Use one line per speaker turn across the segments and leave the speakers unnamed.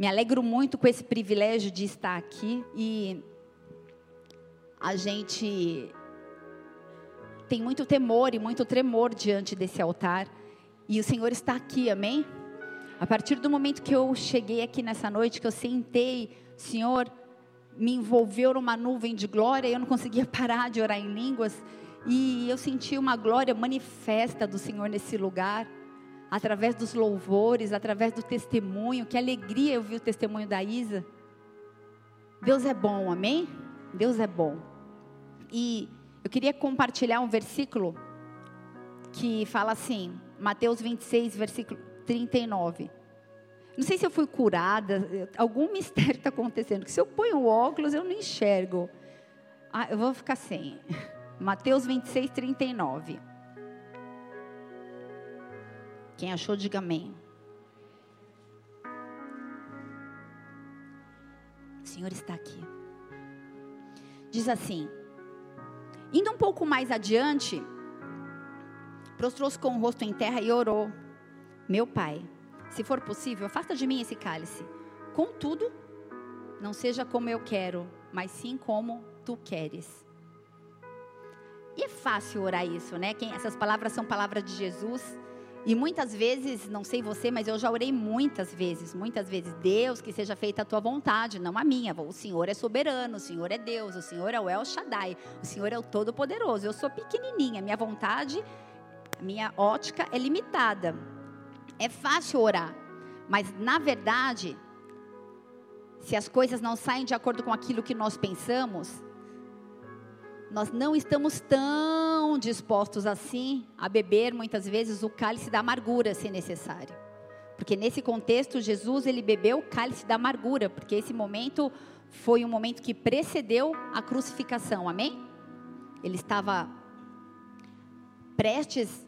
Me alegro muito com esse privilégio de estar aqui e a gente tem muito temor e muito tremor diante desse altar. E o Senhor está aqui, amém? A partir do momento que eu cheguei aqui nessa noite, que eu sentei, Senhor me envolveu numa nuvem de glória, eu não conseguia parar de orar em línguas. E eu senti uma glória manifesta do Senhor nesse lugar através dos louvores, através do testemunho. Que alegria eu vi o testemunho da Isa. Deus é bom, amém? Deus é bom. E eu queria compartilhar um versículo que fala assim, Mateus 26, versículo 39. Não sei se eu fui curada, algum mistério está acontecendo. Que se eu ponho óculos, eu não enxergo. Ah, eu vou ficar sem. Mateus 26, 39. Quem achou, diga amém. O Senhor está aqui. Diz assim: Indo um pouco mais adiante, prostrou-se com o rosto em terra e orou: Meu pai, se for possível, afasta de mim esse cálice. Contudo, não seja como eu quero, mas sim como tu queres. E é fácil orar isso, né? Quem, essas palavras são palavras de Jesus. E muitas vezes, não sei você, mas eu já orei muitas vezes, muitas vezes, Deus, que seja feita a tua vontade, não a minha. O Senhor é soberano, o Senhor é Deus, o Senhor é o El Shaddai, o Senhor é o Todo-Poderoso. Eu sou pequenininha, minha vontade, minha ótica é limitada. É fácil orar, mas na verdade, se as coisas não saem de acordo com aquilo que nós pensamos, nós não estamos tão dispostos assim a beber muitas vezes o cálice da amargura, se necessário. Porque nesse contexto, Jesus ele bebeu o cálice da amargura, porque esse momento foi um momento que precedeu a crucificação, amém? Ele estava prestes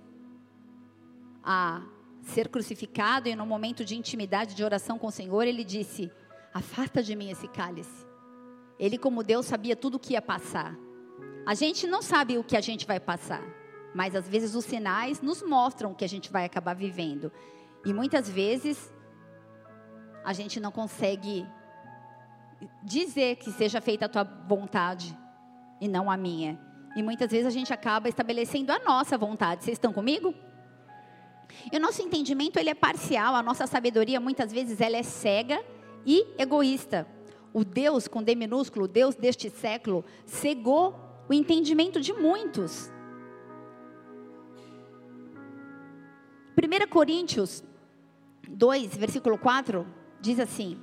a ser crucificado e no momento de intimidade, de oração com o Senhor, ele disse: Afasta de mim esse cálice. Ele, como Deus, sabia tudo o que ia passar. A gente não sabe o que a gente vai passar, mas às vezes os sinais nos mostram o que a gente vai acabar vivendo. E muitas vezes a gente não consegue dizer que seja feita a tua vontade e não a minha. E muitas vezes a gente acaba estabelecendo a nossa vontade. Vocês estão comigo? E o nosso entendimento ele é parcial, a nossa sabedoria muitas vezes ela é cega e egoísta. O Deus com D minúsculo, o Deus deste século, cegou o entendimento de muitos. 1 Coríntios 2, versículo 4, diz assim: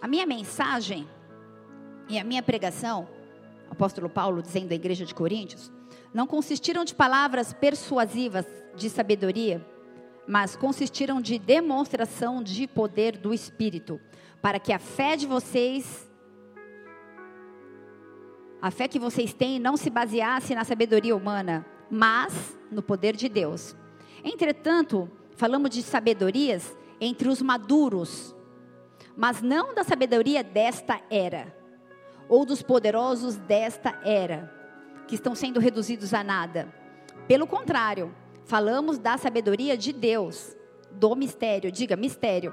A minha mensagem e a minha pregação, apóstolo Paulo dizendo à igreja de Coríntios, não consistiram de palavras persuasivas de sabedoria, mas consistiram de demonstração de poder do Espírito, para que a fé de vocês, a fé que vocês têm, não se baseasse na sabedoria humana, mas no poder de Deus. Entretanto, falamos de sabedorias entre os maduros, mas não da sabedoria desta era, ou dos poderosos desta era, que estão sendo reduzidos a nada. Pelo contrário, falamos da sabedoria de Deus, do mistério, diga mistério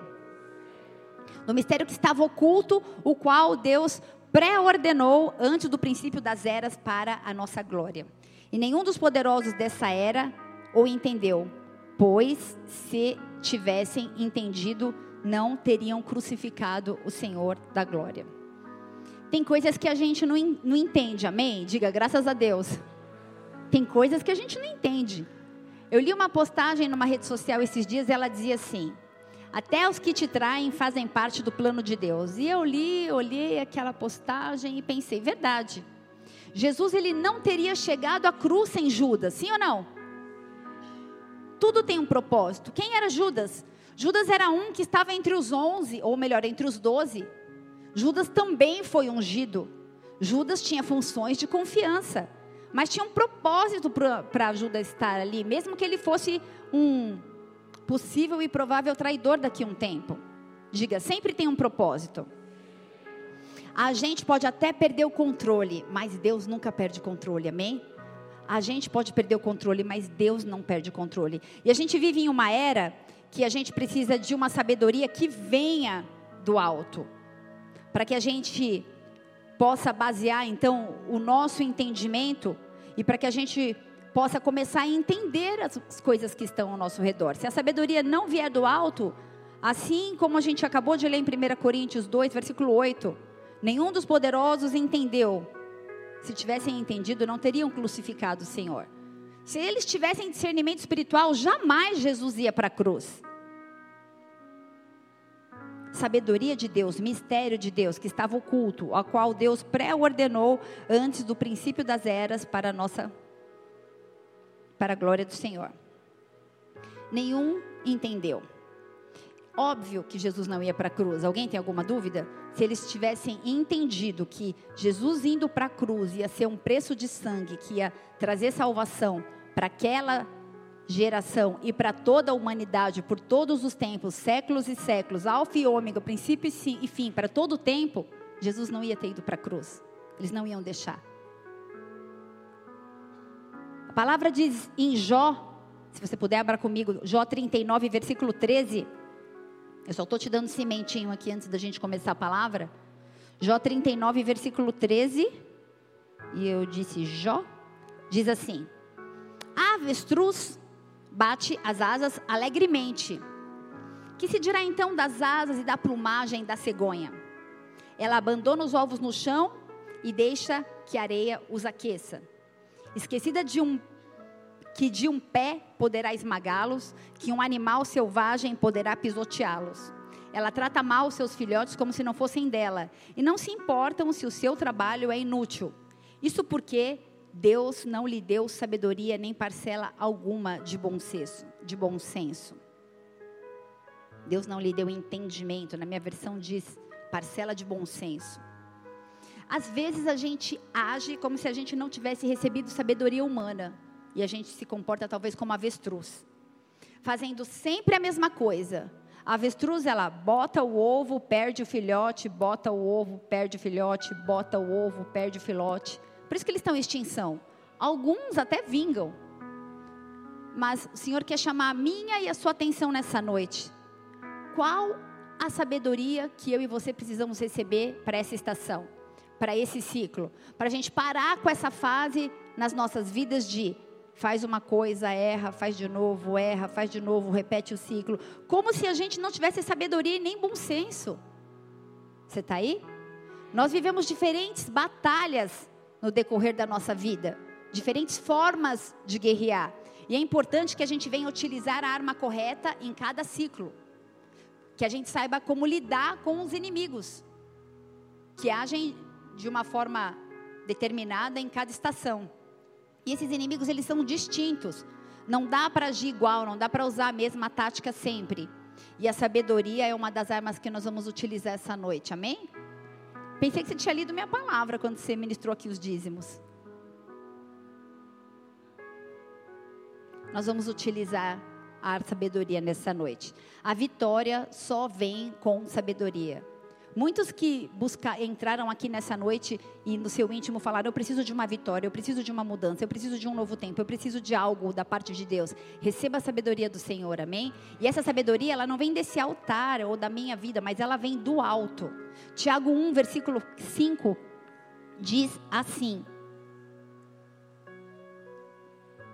no mistério que estava oculto, o qual Deus pré-ordenou antes do princípio das eras para a nossa glória. E nenhum dos poderosos dessa era o entendeu, pois se tivessem entendido, não teriam crucificado o Senhor da glória. Tem coisas que a gente não, não entende, amém? Diga graças a Deus. Tem coisas que a gente não entende. Eu li uma postagem numa rede social esses dias, e ela dizia assim: até os que te traem fazem parte do plano de Deus. E eu li, olhei aquela postagem e pensei, verdade. Jesus ele não teria chegado à cruz sem Judas, sim ou não? Tudo tem um propósito. Quem era Judas? Judas era um que estava entre os onze, ou melhor, entre os doze. Judas também foi ungido. Judas tinha funções de confiança, mas tinha um propósito para Judas estar ali, mesmo que ele fosse um possível e provável traidor daqui a um tempo. Diga, sempre tem um propósito. A gente pode até perder o controle, mas Deus nunca perde o controle, amém? A gente pode perder o controle, mas Deus não perde o controle. E a gente vive em uma era que a gente precisa de uma sabedoria que venha do alto, para que a gente possa basear então o nosso entendimento e para que a gente possa começar a entender as coisas que estão ao nosso redor. Se a sabedoria não vier do alto, assim como a gente acabou de ler em 1 Coríntios 2, versículo 8, nenhum dos poderosos entendeu. Se tivessem entendido, não teriam crucificado o Senhor. Se eles tivessem discernimento espiritual, jamais Jesus ia para a cruz sabedoria de Deus, mistério de Deus que estava oculto, a qual Deus pré-ordenou antes do princípio das eras para a nossa para a glória do Senhor. Nenhum entendeu. Óbvio que Jesus não ia para a cruz. Alguém tem alguma dúvida? Se eles tivessem entendido que Jesus indo para a cruz ia ser um preço de sangue que ia trazer salvação para aquela geração e para toda a humanidade por todos os tempos, séculos e séculos, alfa e ômega, princípio e fim, para todo o tempo, Jesus não ia ter ido para a cruz. Eles não iam deixar. A palavra diz em Jó, se você puder abra comigo, Jó 39, versículo 13. Eu só estou te dando cimentinho aqui antes da gente começar a palavra. Jó 39, versículo 13. E eu disse Jó. Diz assim: avestruz bate as asas alegremente. Que se dirá então das asas e da plumagem da cegonha? Ela abandona os ovos no chão e deixa que a areia os aqueça. Esquecida de um que de um pé poderá esmagá-los, que um animal selvagem poderá pisoteá-los. Ela trata mal os seus filhotes como se não fossem dela, e não se importam se o seu trabalho é inútil. Isso porque Deus não lhe deu sabedoria nem parcela alguma de bom senso, de bom senso. Deus não lhe deu entendimento, na minha versão diz parcela de bom senso. Às vezes a gente age como se a gente não tivesse recebido sabedoria humana e a gente se comporta talvez como avestruz, fazendo sempre a mesma coisa. A avestruz ela bota o ovo, perde o filhote, bota o ovo, perde o filhote, bota o ovo, perde o filhote. Por isso que eles estão em extinção. Alguns até vingam. Mas o Senhor quer chamar a minha e a sua atenção nessa noite. Qual a sabedoria que eu e você precisamos receber para essa estação, para esse ciclo? Para a gente parar com essa fase nas nossas vidas de faz uma coisa, erra, faz de novo, erra, faz de novo, repete o ciclo. Como se a gente não tivesse sabedoria e nem bom senso. Você está aí? Nós vivemos diferentes batalhas no decorrer da nossa vida, diferentes formas de guerrear. E é importante que a gente venha utilizar a arma correta em cada ciclo. Que a gente saiba como lidar com os inimigos, que agem de uma forma determinada em cada estação. E esses inimigos, eles são distintos. Não dá para agir igual, não dá para usar a mesma tática sempre. E a sabedoria é uma das armas que nós vamos utilizar essa noite, amém? Pensei que você tinha lido minha palavra quando você ministrou aqui os dízimos. Nós vamos utilizar a sabedoria nessa noite. A vitória só vem com sabedoria. Muitos que busca, entraram aqui nessa noite e no seu íntimo falaram: Eu preciso de uma vitória, eu preciso de uma mudança, eu preciso de um novo tempo, eu preciso de algo da parte de Deus. Receba a sabedoria do Senhor, amém? E essa sabedoria, ela não vem desse altar ou da minha vida, mas ela vem do alto. Tiago 1, versículo 5 diz assim: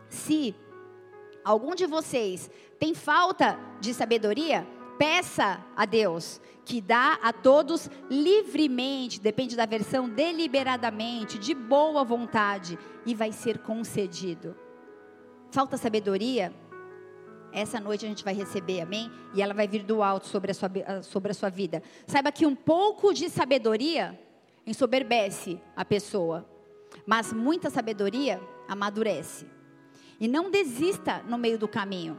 Se algum de vocês tem falta de sabedoria, peça a Deus que dá a todos livremente, depende da versão, deliberadamente, de boa vontade, e vai ser concedido. Falta sabedoria? Essa noite a gente vai receber, amém? E ela vai vir do alto sobre a sua, sobre a sua vida. Saiba que um pouco de sabedoria ensoberbece a pessoa, mas muita sabedoria amadurece. E não desista no meio do caminho.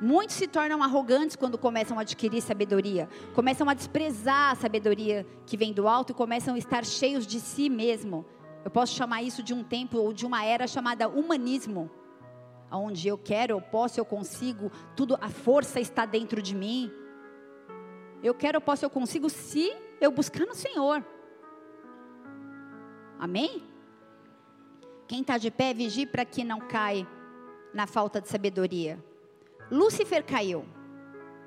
Muitos se tornam arrogantes quando começam a adquirir sabedoria, começam a desprezar a sabedoria que vem do alto e começam a estar cheios de si mesmo. Eu posso chamar isso de um tempo ou de uma era chamada humanismo, onde eu quero, eu posso, eu consigo, tudo, a força está dentro de mim. Eu quero, eu posso, eu consigo, se eu buscar no Senhor. Amém? Quem está de pé, vigie para que não caia na falta de sabedoria. Lúcifer caiu.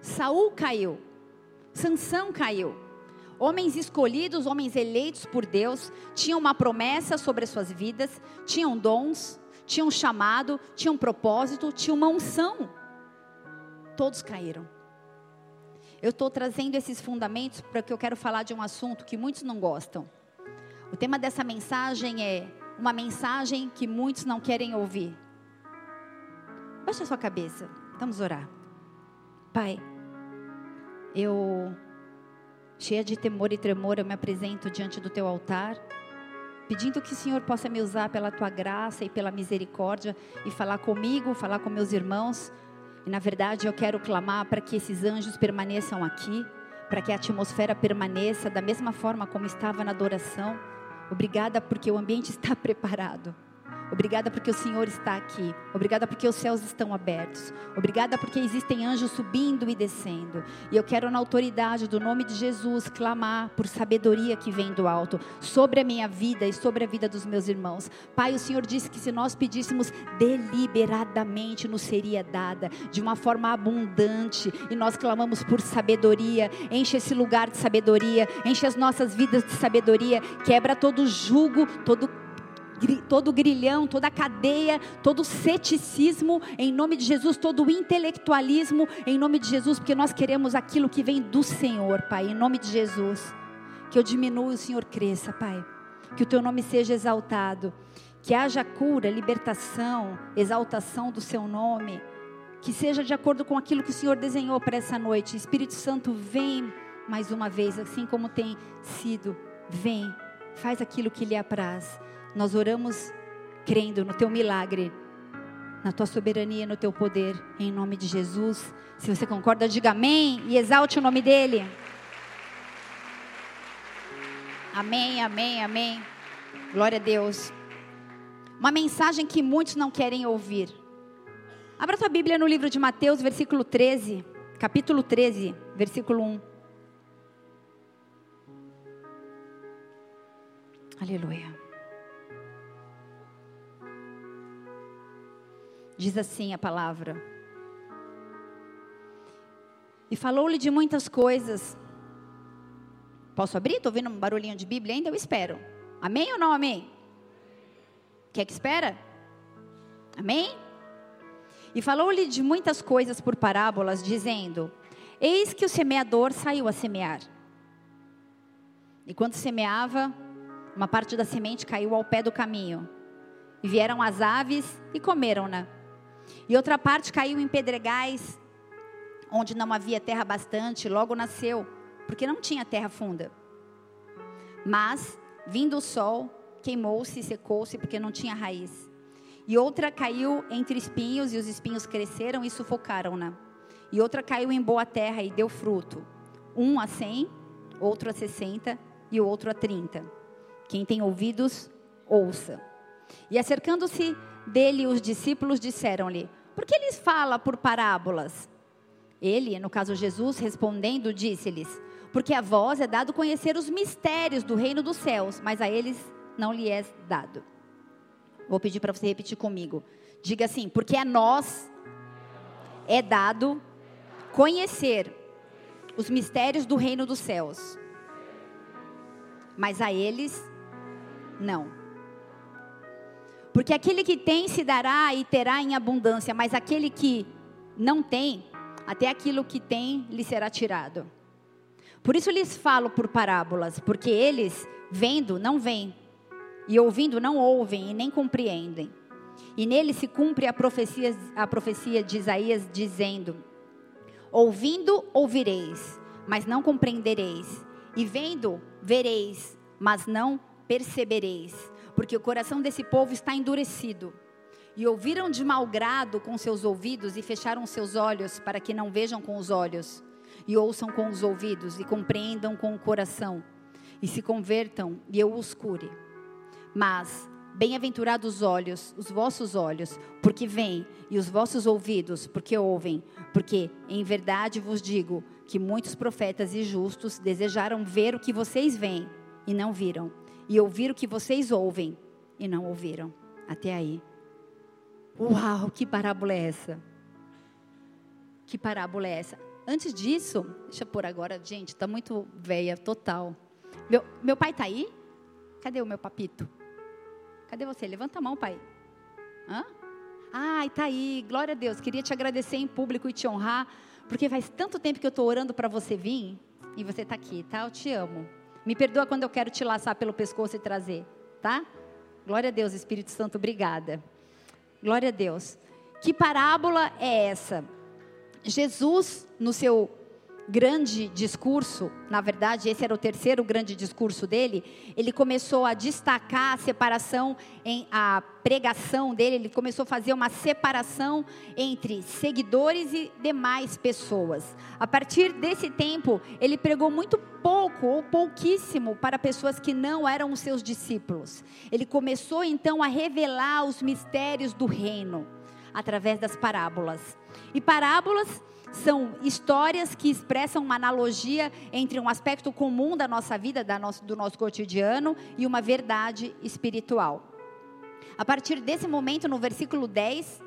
Saul caiu. Sansão caiu. Homens escolhidos, homens eleitos por Deus, tinham uma promessa sobre as suas vidas, tinham dons, tinham chamado, tinham propósito, tinham uma unção. Todos caíram. Eu estou trazendo esses fundamentos porque eu quero falar de um assunto que muitos não gostam. O tema dessa mensagem é uma mensagem que muitos não querem ouvir. Baixa sua cabeça, vamos orar. Pai, eu, cheia de temor e tremor, eu me apresento diante do teu altar, pedindo que o Senhor possa me usar pela tua graça e pela misericórdia e falar comigo, falar com meus irmãos. E na verdade eu quero clamar para que esses anjos permaneçam aqui, para que a atmosfera permaneça da mesma forma como estava na adoração. Obrigada porque o ambiente está preparado. Obrigada porque o Senhor está aqui. Obrigada porque os céus estão abertos. Obrigada porque existem anjos subindo e descendo. E eu quero, na autoridade do nome de Jesus, clamar por sabedoria que vem do alto sobre a minha vida e sobre a vida dos meus irmãos. Pai, o Senhor disse que se nós pedíssemos deliberadamente, nos seria dada de uma forma abundante. E nós clamamos por sabedoria. Enche esse lugar de sabedoria. Enche as nossas vidas de sabedoria. Quebra todo jugo, todo todo grilhão, toda cadeia, todo ceticismo, em nome de Jesus, todo intelectualismo, em nome de Jesus, porque nós queremos aquilo que vem do Senhor, Pai, em nome de Jesus. Que eu diminua e o Senhor cresça, Pai. Que o teu nome seja exaltado. Que haja cura, libertação, exaltação do seu nome. Que seja de acordo com aquilo que o Senhor desenhou para essa noite. Espírito Santo, vem mais uma vez, assim como tem sido. Vem, faz aquilo que lhe apraz. Nós oramos crendo no teu milagre, na tua soberania, no teu poder, em nome de Jesus. Se você concorda, diga amém e exalte o nome dele. Amém, amém, amém. Glória a Deus. Uma mensagem que muitos não querem ouvir. Abra tua Bíblia no livro de Mateus, versículo 13, capítulo 13, versículo 1. Aleluia. Diz assim a palavra. E falou-lhe de muitas coisas. Posso abrir? Estou ouvindo um barulhinho de Bíblia ainda? Eu espero. Amém ou não amém? Quer que espera? Amém? E falou-lhe de muitas coisas por parábolas, dizendo: Eis que o semeador saiu a semear. E quando semeava, uma parte da semente caiu ao pé do caminho. E vieram as aves e comeram-na. E outra parte caiu em pedregais, onde não havia terra bastante, logo nasceu, porque não tinha terra funda. Mas, vindo o sol, queimou-se e secou-se, porque não tinha raiz. E outra caiu entre espinhos, e os espinhos cresceram e sufocaram-na. E outra caiu em boa terra e deu fruto. Um a cem, outro a sessenta e o outro a trinta. Quem tem ouvidos, ouça. E acercando-se dele, os discípulos disseram-lhe: Por que eles fala por parábolas? Ele, no caso Jesus, respondendo, disse-lhes: Porque a vós é dado conhecer os mistérios do reino dos céus, mas a eles não lhe é dado. Vou pedir para você repetir comigo. Diga assim: Porque a nós é dado conhecer os mistérios do reino dos céus, mas a eles não. Porque aquele que tem se dará e terá em abundância, mas aquele que não tem, até aquilo que tem lhe será tirado. Por isso lhes falo por parábolas, porque eles, vendo, não veem, e ouvindo, não ouvem e nem compreendem. E nele se cumpre a profecia, a profecia de Isaías, dizendo: Ouvindo, ouvireis, mas não compreendereis, e vendo, vereis, mas não percebereis porque o coração desse povo está endurecido. E ouviram de mau grado com seus ouvidos e fecharam seus olhos para que não vejam com os olhos, e ouçam com os ouvidos e compreendam com o coração, e se convertam e eu os cure. Mas bem-aventurados os olhos, os vossos olhos, porque veem, e os vossos ouvidos, porque ouvem, porque em verdade vos digo que muitos profetas e justos desejaram ver o que vocês veem e não viram e ouvir o que vocês ouvem e não ouviram. Até aí. Uau, que parábola é essa? Que parábola é essa? Antes disso, deixa eu pôr agora, gente, está muito velha, total. Meu, meu pai está aí? Cadê o meu papito? Cadê você? Levanta a mão, pai. Hã? Ai, está aí, glória a Deus. Queria te agradecer em público e te honrar, porque faz tanto tempo que eu estou orando para você vir e você está aqui, tá? Eu te amo. Me perdoa quando eu quero te laçar pelo pescoço e trazer, tá? Glória a Deus, Espírito Santo, obrigada. Glória a Deus. Que parábola é essa? Jesus, no seu grande discurso, na verdade, esse era o terceiro grande discurso dele, ele começou a destacar a separação em a pregação dele, ele começou a fazer uma separação entre seguidores e demais pessoas. A partir desse tempo, ele pregou muito pouco ou pouquíssimo para pessoas que não eram os seus discípulos. Ele começou então a revelar os mistérios do reino através das parábolas. E parábolas são histórias que expressam uma analogia entre um aspecto comum da nossa vida, do nosso cotidiano, e uma verdade espiritual. A partir desse momento, no versículo 10,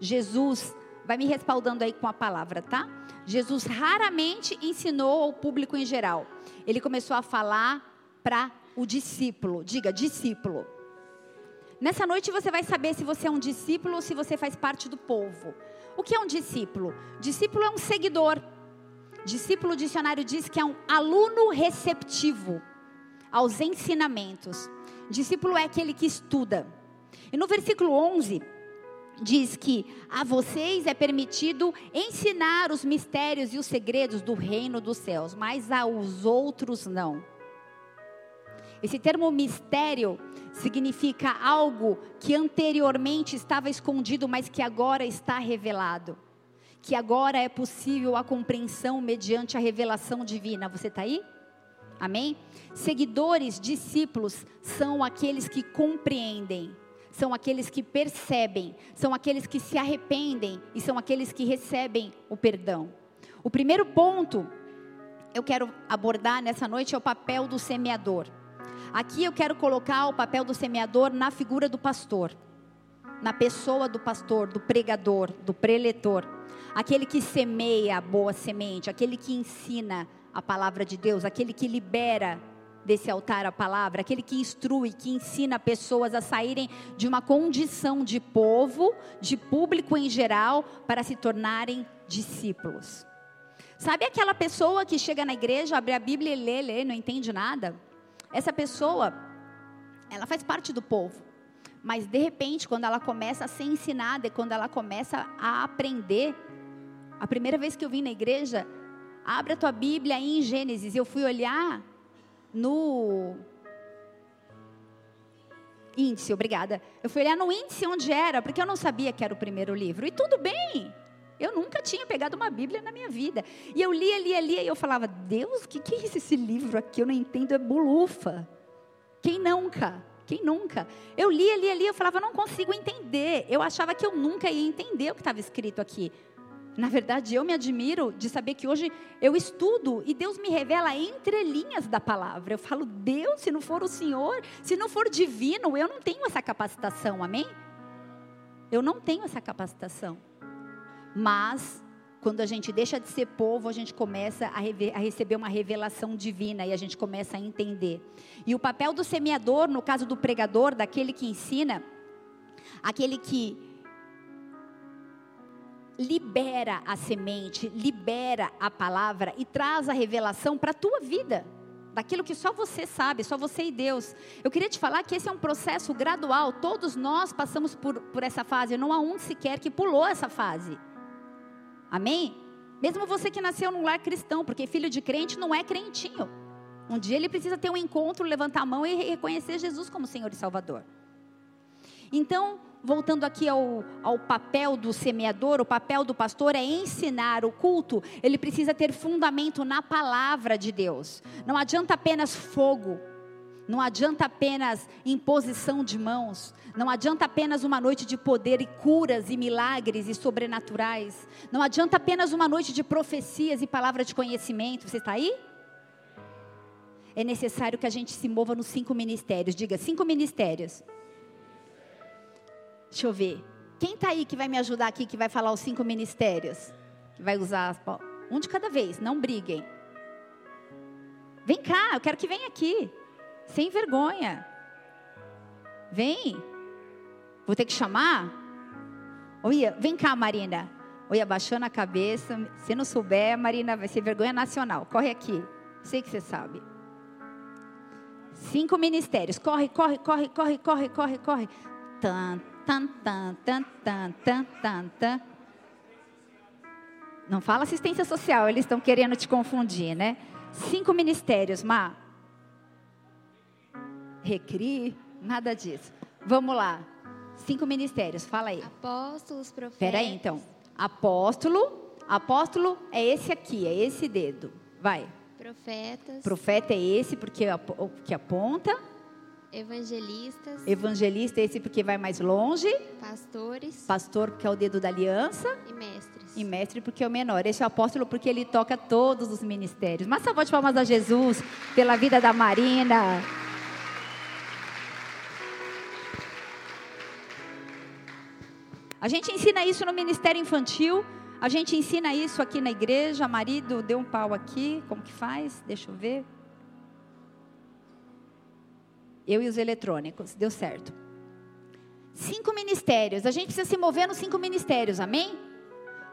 Jesus vai me respaldando aí com a palavra, tá? Jesus raramente ensinou ao público em geral. Ele começou a falar para o discípulo. Diga, discípulo. Nessa noite você vai saber se você é um discípulo ou se você faz parte do povo. O que é um discípulo? Discípulo é um seguidor. Discípulo, dicionário diz que é um aluno receptivo aos ensinamentos. Discípulo é aquele que estuda. E no versículo 11 diz que a vocês é permitido ensinar os mistérios e os segredos do reino dos céus, mas aos outros não. Esse termo mistério significa algo que anteriormente estava escondido, mas que agora está revelado. Que agora é possível a compreensão mediante a revelação divina. Você está aí? Amém? Seguidores, discípulos, são aqueles que compreendem, são aqueles que percebem, são aqueles que se arrependem e são aqueles que recebem o perdão. O primeiro ponto eu quero abordar nessa noite é o papel do semeador. Aqui eu quero colocar o papel do semeador na figura do pastor, na pessoa do pastor, do pregador, do preletor, aquele que semeia a boa semente, aquele que ensina a palavra de Deus, aquele que libera desse altar a palavra, aquele que instrui, que ensina pessoas a saírem de uma condição de povo, de público em geral, para se tornarem discípulos. Sabe aquela pessoa que chega na igreja, abre a Bíblia e lê, lê, não entende nada? Essa pessoa, ela faz parte do povo. Mas de repente, quando ela começa a ser ensinada e quando ela começa a aprender, a primeira vez que eu vim na igreja, abre a tua Bíblia em Gênesis. Eu fui olhar no índice, obrigada. Eu fui olhar no índice onde era, porque eu não sabia que era o primeiro livro. E tudo bem. Eu nunca tinha pegado uma Bíblia na minha vida. E eu lia, lia, lia, e eu falava, Deus, o que, que é isso, esse livro aqui? Eu não entendo, é bulufa. Quem nunca? Quem nunca? Eu lia, lia, lia, eu falava, eu não consigo entender. Eu achava que eu nunca ia entender o que estava escrito aqui. Na verdade, eu me admiro de saber que hoje eu estudo e Deus me revela entre linhas da palavra. Eu falo, Deus, se não for o Senhor, se não for divino, eu não tenho essa capacitação, amém? Eu não tenho essa capacitação. Mas quando a gente deixa de ser povo, a gente começa a, a, receber uma revelação divina e a gente começa a entender. E o papel do semeador, no caso do pregador, daquele que ensina, aquele que libera a semente, libera a palavra e traz a revelação para a tua vida. Daquilo que só você sabe, só você e Deus. Eu queria te falar que esse é um processo gradual. Todos nós passamos por, por essa fase. Não há um sequer que pulou essa fase. Amém? Mesmo você que nasceu num lar cristão, porque filho de crente não é crentinho. Um dia ele precisa ter um encontro, levantar a mão e reconhecer Jesus como Senhor e Salvador. Então, voltando aqui ao, ao papel do semeador, o papel do pastor é ensinar o culto, ele precisa ter fundamento na palavra de Deus. Não adianta apenas fogo, não adianta apenas imposição de mãos, não adianta apenas uma noite de poder e curas e milagres e sobrenaturais, não adianta apenas uma noite de profecias e palavra de conhecimento. Você está aí? É necessário que a gente se mova nos cinco ministérios. Diga, cinco ministérios. Deixa eu ver. Quem está aí que vai me ajudar aqui, que vai falar os cinco ministérios? Vai usar um de cada vez, não briguem. Vem cá, eu quero que venha aqui. Sem vergonha. Vem. Vou ter que chamar? Olha, vem cá, Marina. Olha, abaixando a cabeça. Se não souber, Marina, vai ser vergonha nacional. Corre aqui. Sei que você sabe. Cinco ministérios. Corre, corre, corre, corre, corre, corre, corre. Tan, tan, tan, tan, tan, tan, tan, tan. Não fala assistência social, eles estão querendo te confundir, né? Cinco ministérios, Má. Recri, nada disso. Vamos lá. Cinco ministérios, fala aí.
Apóstolos, profetas.
Espera aí, então. Apóstolo, apóstolo é esse aqui, é esse dedo. Vai.
Profetas.
Profeta é esse porque o que aponta.
Evangelistas.
Evangelista é esse porque vai mais longe.
Pastores.
Pastor porque é o dedo da aliança.
E mestres.
E mestre porque é o menor. Esse é o apóstolo porque ele toca todos os ministérios. Mas salva de palmas a Jesus pela vida da Marina. A gente ensina isso no ministério infantil. A gente ensina isso aqui na igreja. Marido deu um pau aqui. Como que faz? Deixa eu ver. Eu e os eletrônicos. Deu certo. Cinco ministérios. A gente precisa se mover nos cinco ministérios. Amém?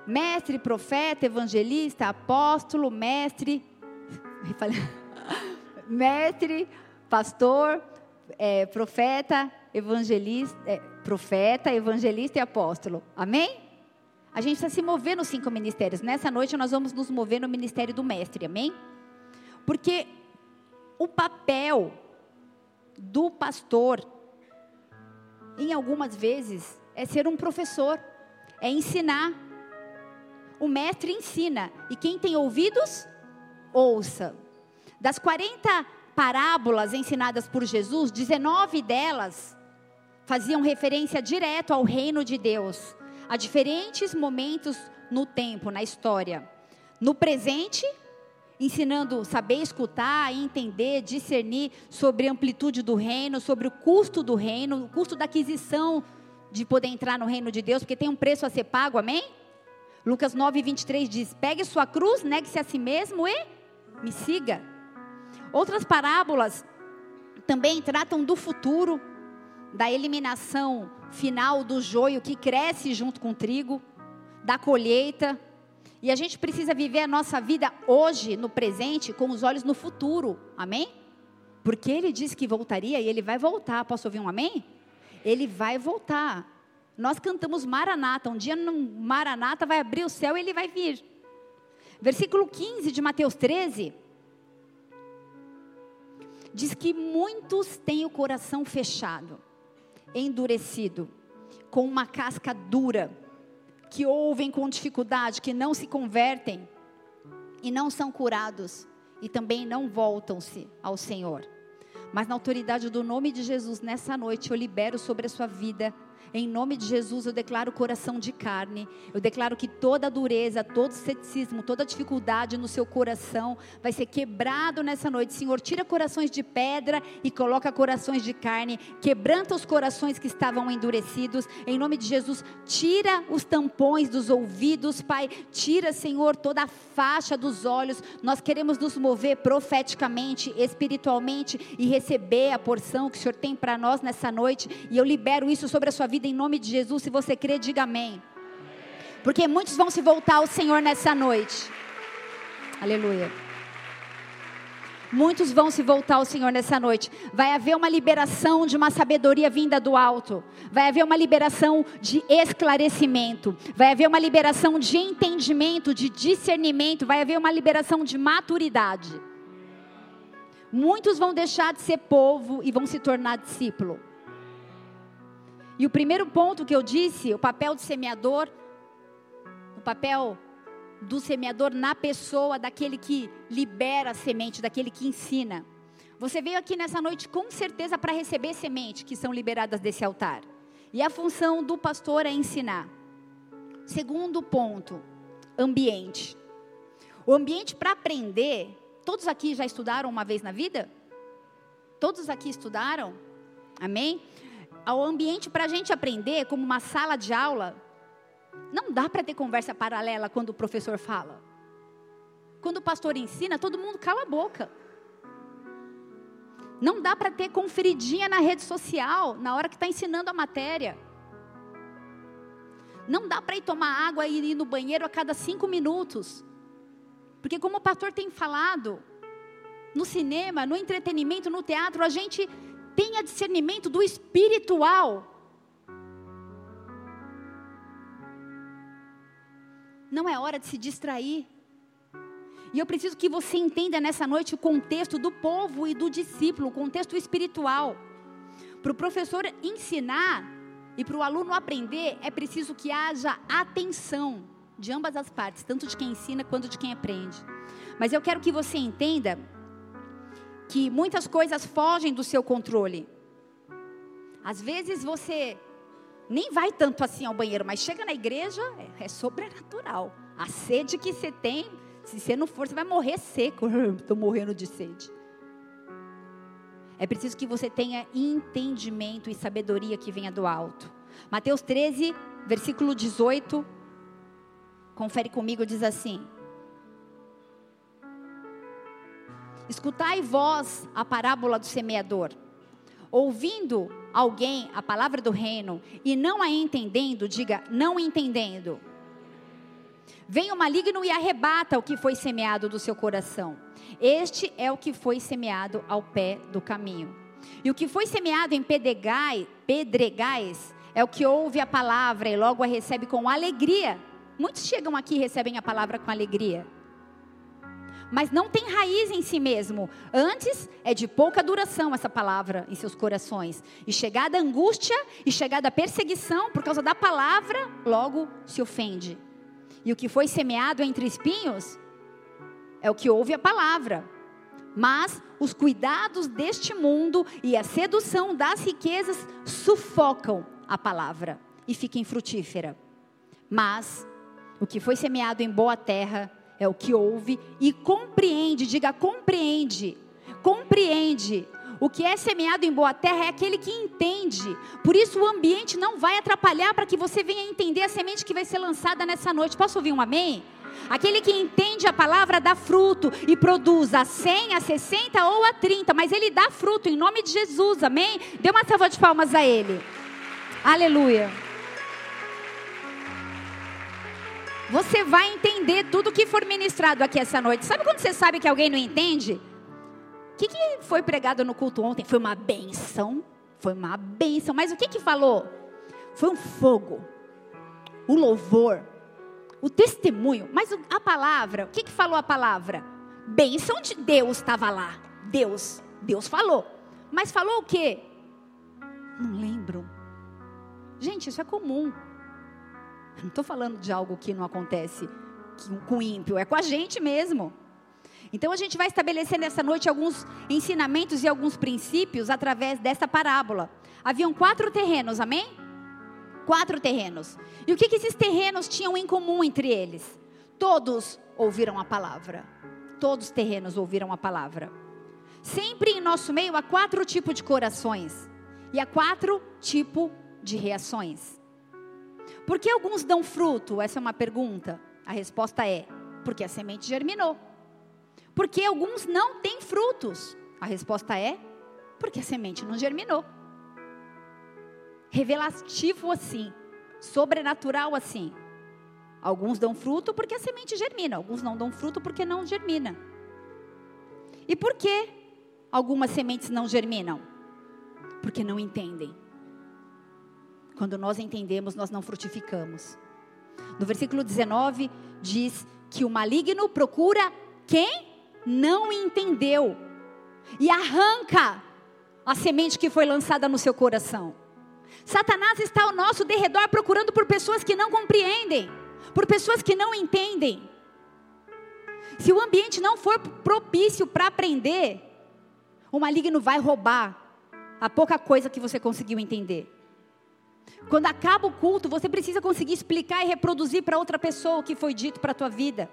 Mestre, profeta, evangelista, apóstolo, mestre. mestre, pastor, é, profeta, evangelista. É, profeta, evangelista e apóstolo. Amém? A gente precisa se mover nos cinco ministérios. Nessa noite nós vamos nos mover no ministério do mestre. Amém? Porque o papel do pastor, em algumas vezes, é ser um professor, é ensinar. O mestre ensina, e quem tem ouvidos, ouça. Das 40 parábolas ensinadas por Jesus, 19 delas faziam referência direto ao reino de Deus, a diferentes momentos no tempo, na história. No presente, ensinando saber escutar, entender, discernir sobre a amplitude do reino, sobre o custo do reino, o custo da aquisição de poder entrar no reino de Deus, porque tem um preço a ser pago, amém? Lucas 9, 23 diz: Pegue sua cruz, negue-se a si mesmo e me siga. Outras parábolas também tratam do futuro, da eliminação final do joio que cresce junto com o trigo, da colheita. E a gente precisa viver a nossa vida hoje, no presente, com os olhos no futuro. Amém? Porque ele disse que voltaria e ele vai voltar. Posso ouvir um amém? Ele vai voltar. Nós cantamos Maranata. Um dia Maranata vai abrir o céu e ele vai vir. Versículo 15 de Mateus 13 diz que muitos têm o coração fechado endurecido, com uma casca dura, que ouvem com dificuldade, que não se convertem e não são curados e também não voltam-se ao Senhor. Mas na autoridade do nome de Jesus, nessa noite eu libero sobre a sua vida em nome de Jesus, eu declaro coração de carne. Eu declaro que toda dureza, todo ceticismo, toda dificuldade no seu coração vai ser quebrado nessa noite. Senhor, tira corações de pedra e coloca corações de carne. Quebranta os corações que estavam endurecidos. Em nome de Jesus, tira os tampões dos ouvidos, Pai. Tira, Senhor, toda a faixa dos olhos. Nós queremos nos mover profeticamente, espiritualmente e receber a porção que o Senhor tem para nós nessa noite. E eu libero isso sobre a sua vida vida em nome de Jesus. Se você crê, diga amém. Porque muitos vão se voltar ao Senhor nessa noite. Aleluia. Muitos vão se voltar ao Senhor nessa noite. Vai haver uma liberação de uma sabedoria vinda do alto. Vai haver uma liberação de esclarecimento. Vai haver uma liberação de entendimento, de discernimento. Vai haver uma liberação de maturidade. Muitos vão deixar de ser povo e vão se tornar discípulo. E o primeiro ponto que eu disse, o papel do semeador, o papel do semeador na pessoa daquele que libera a semente, daquele que ensina. Você veio aqui nessa noite com certeza para receber semente que são liberadas desse altar. E a função do pastor é ensinar. Segundo ponto, ambiente. O ambiente para aprender, todos aqui já estudaram uma vez na vida? Todos aqui estudaram? Amém? Ao ambiente para a gente aprender, como uma sala de aula, não dá para ter conversa paralela quando o professor fala. Quando o pastor ensina, todo mundo cala a boca. Não dá para ter conferidinha na rede social na hora que está ensinando a matéria. Não dá para ir tomar água e ir no banheiro a cada cinco minutos. Porque, como o pastor tem falado, no cinema, no entretenimento, no teatro, a gente tenha discernimento do espiritual. Não é hora de se distrair. E eu preciso que você entenda nessa noite o contexto do povo e do discípulo, o contexto espiritual. Para o professor ensinar e para o aluno aprender, é preciso que haja atenção de ambas as partes, tanto de quem ensina quanto de quem aprende. Mas eu quero que você entenda que muitas coisas fogem do seu controle. Às vezes você nem vai tanto assim ao banheiro, mas chega na igreja, é, é sobrenatural. A sede que você tem se você não for, você vai morrer seco. Estou morrendo de sede. É preciso que você tenha entendimento e sabedoria que venha do alto. Mateus 13, versículo 18. Confere comigo, diz assim: Escutai vós a parábola do semeador. Ouvindo alguém a palavra do reino e não a entendendo, diga não entendendo. Vem o maligno e arrebata o que foi semeado do seu coração. Este é o que foi semeado ao pé do caminho. E o que foi semeado em pedregais, pedregais é o que ouve a palavra e logo a recebe com alegria. Muitos chegam aqui e recebem a palavra com alegria. Mas não tem raiz em si mesmo. Antes é de pouca duração essa palavra em seus corações. E chegada a angústia e chegada a perseguição por causa da palavra, logo se ofende. E o que foi semeado entre espinhos é o que ouve a palavra. Mas os cuidados deste mundo e a sedução das riquezas sufocam a palavra e fica infrutífera. Mas o que foi semeado em boa terra é o que ouve e compreende, diga compreende, compreende o que é semeado em boa terra é aquele que entende. Por isso o ambiente não vai atrapalhar para que você venha entender a semente que vai ser lançada nessa noite. Posso ouvir um amém? Aquele que entende a palavra dá fruto e produz a 100, a 60 ou a 30, mas ele dá fruto em nome de Jesus, amém? Dê uma salva de palmas a ele. Aleluia. Você vai entender tudo que for ministrado aqui essa noite. Sabe quando você sabe que alguém não entende? O que, que foi pregado no culto ontem? Foi uma benção. Foi uma benção. Mas o que, que falou? Foi um fogo. O louvor. O testemunho. Mas a palavra, o que, que falou a palavra? Bênção de Deus estava lá. Deus. Deus falou. Mas falou o quê? Não lembro. Gente, isso é comum. Não estou falando de algo que não acontece com o ímpio, é com a gente mesmo. Então a gente vai estabelecer nessa noite alguns ensinamentos e alguns princípios através dessa parábola. Haviam quatro terrenos, amém? Quatro terrenos. E o que, que esses terrenos tinham em comum entre eles? Todos ouviram a palavra. Todos os terrenos ouviram a palavra. Sempre em nosso meio há quatro tipos de corações e há quatro tipos de reações. Por que alguns dão fruto? Essa é uma pergunta. A resposta é: porque a semente germinou. Porque alguns não têm frutos? A resposta é: porque a semente não germinou. Revelativo assim, sobrenatural assim. Alguns dão fruto porque a semente germina, alguns não dão fruto porque não germina. E por que algumas sementes não germinam? Porque não entendem. Quando nós entendemos, nós não frutificamos. No versículo 19 diz que o maligno procura quem? não entendeu e arranca a semente que foi lançada no seu coração. Satanás está ao nosso derredor procurando por pessoas que não compreendem, por pessoas que não entendem. Se o ambiente não for propício para aprender, o maligno vai roubar a pouca coisa que você conseguiu entender. Quando acaba o culto, você precisa conseguir explicar e reproduzir para outra pessoa o que foi dito para a tua vida.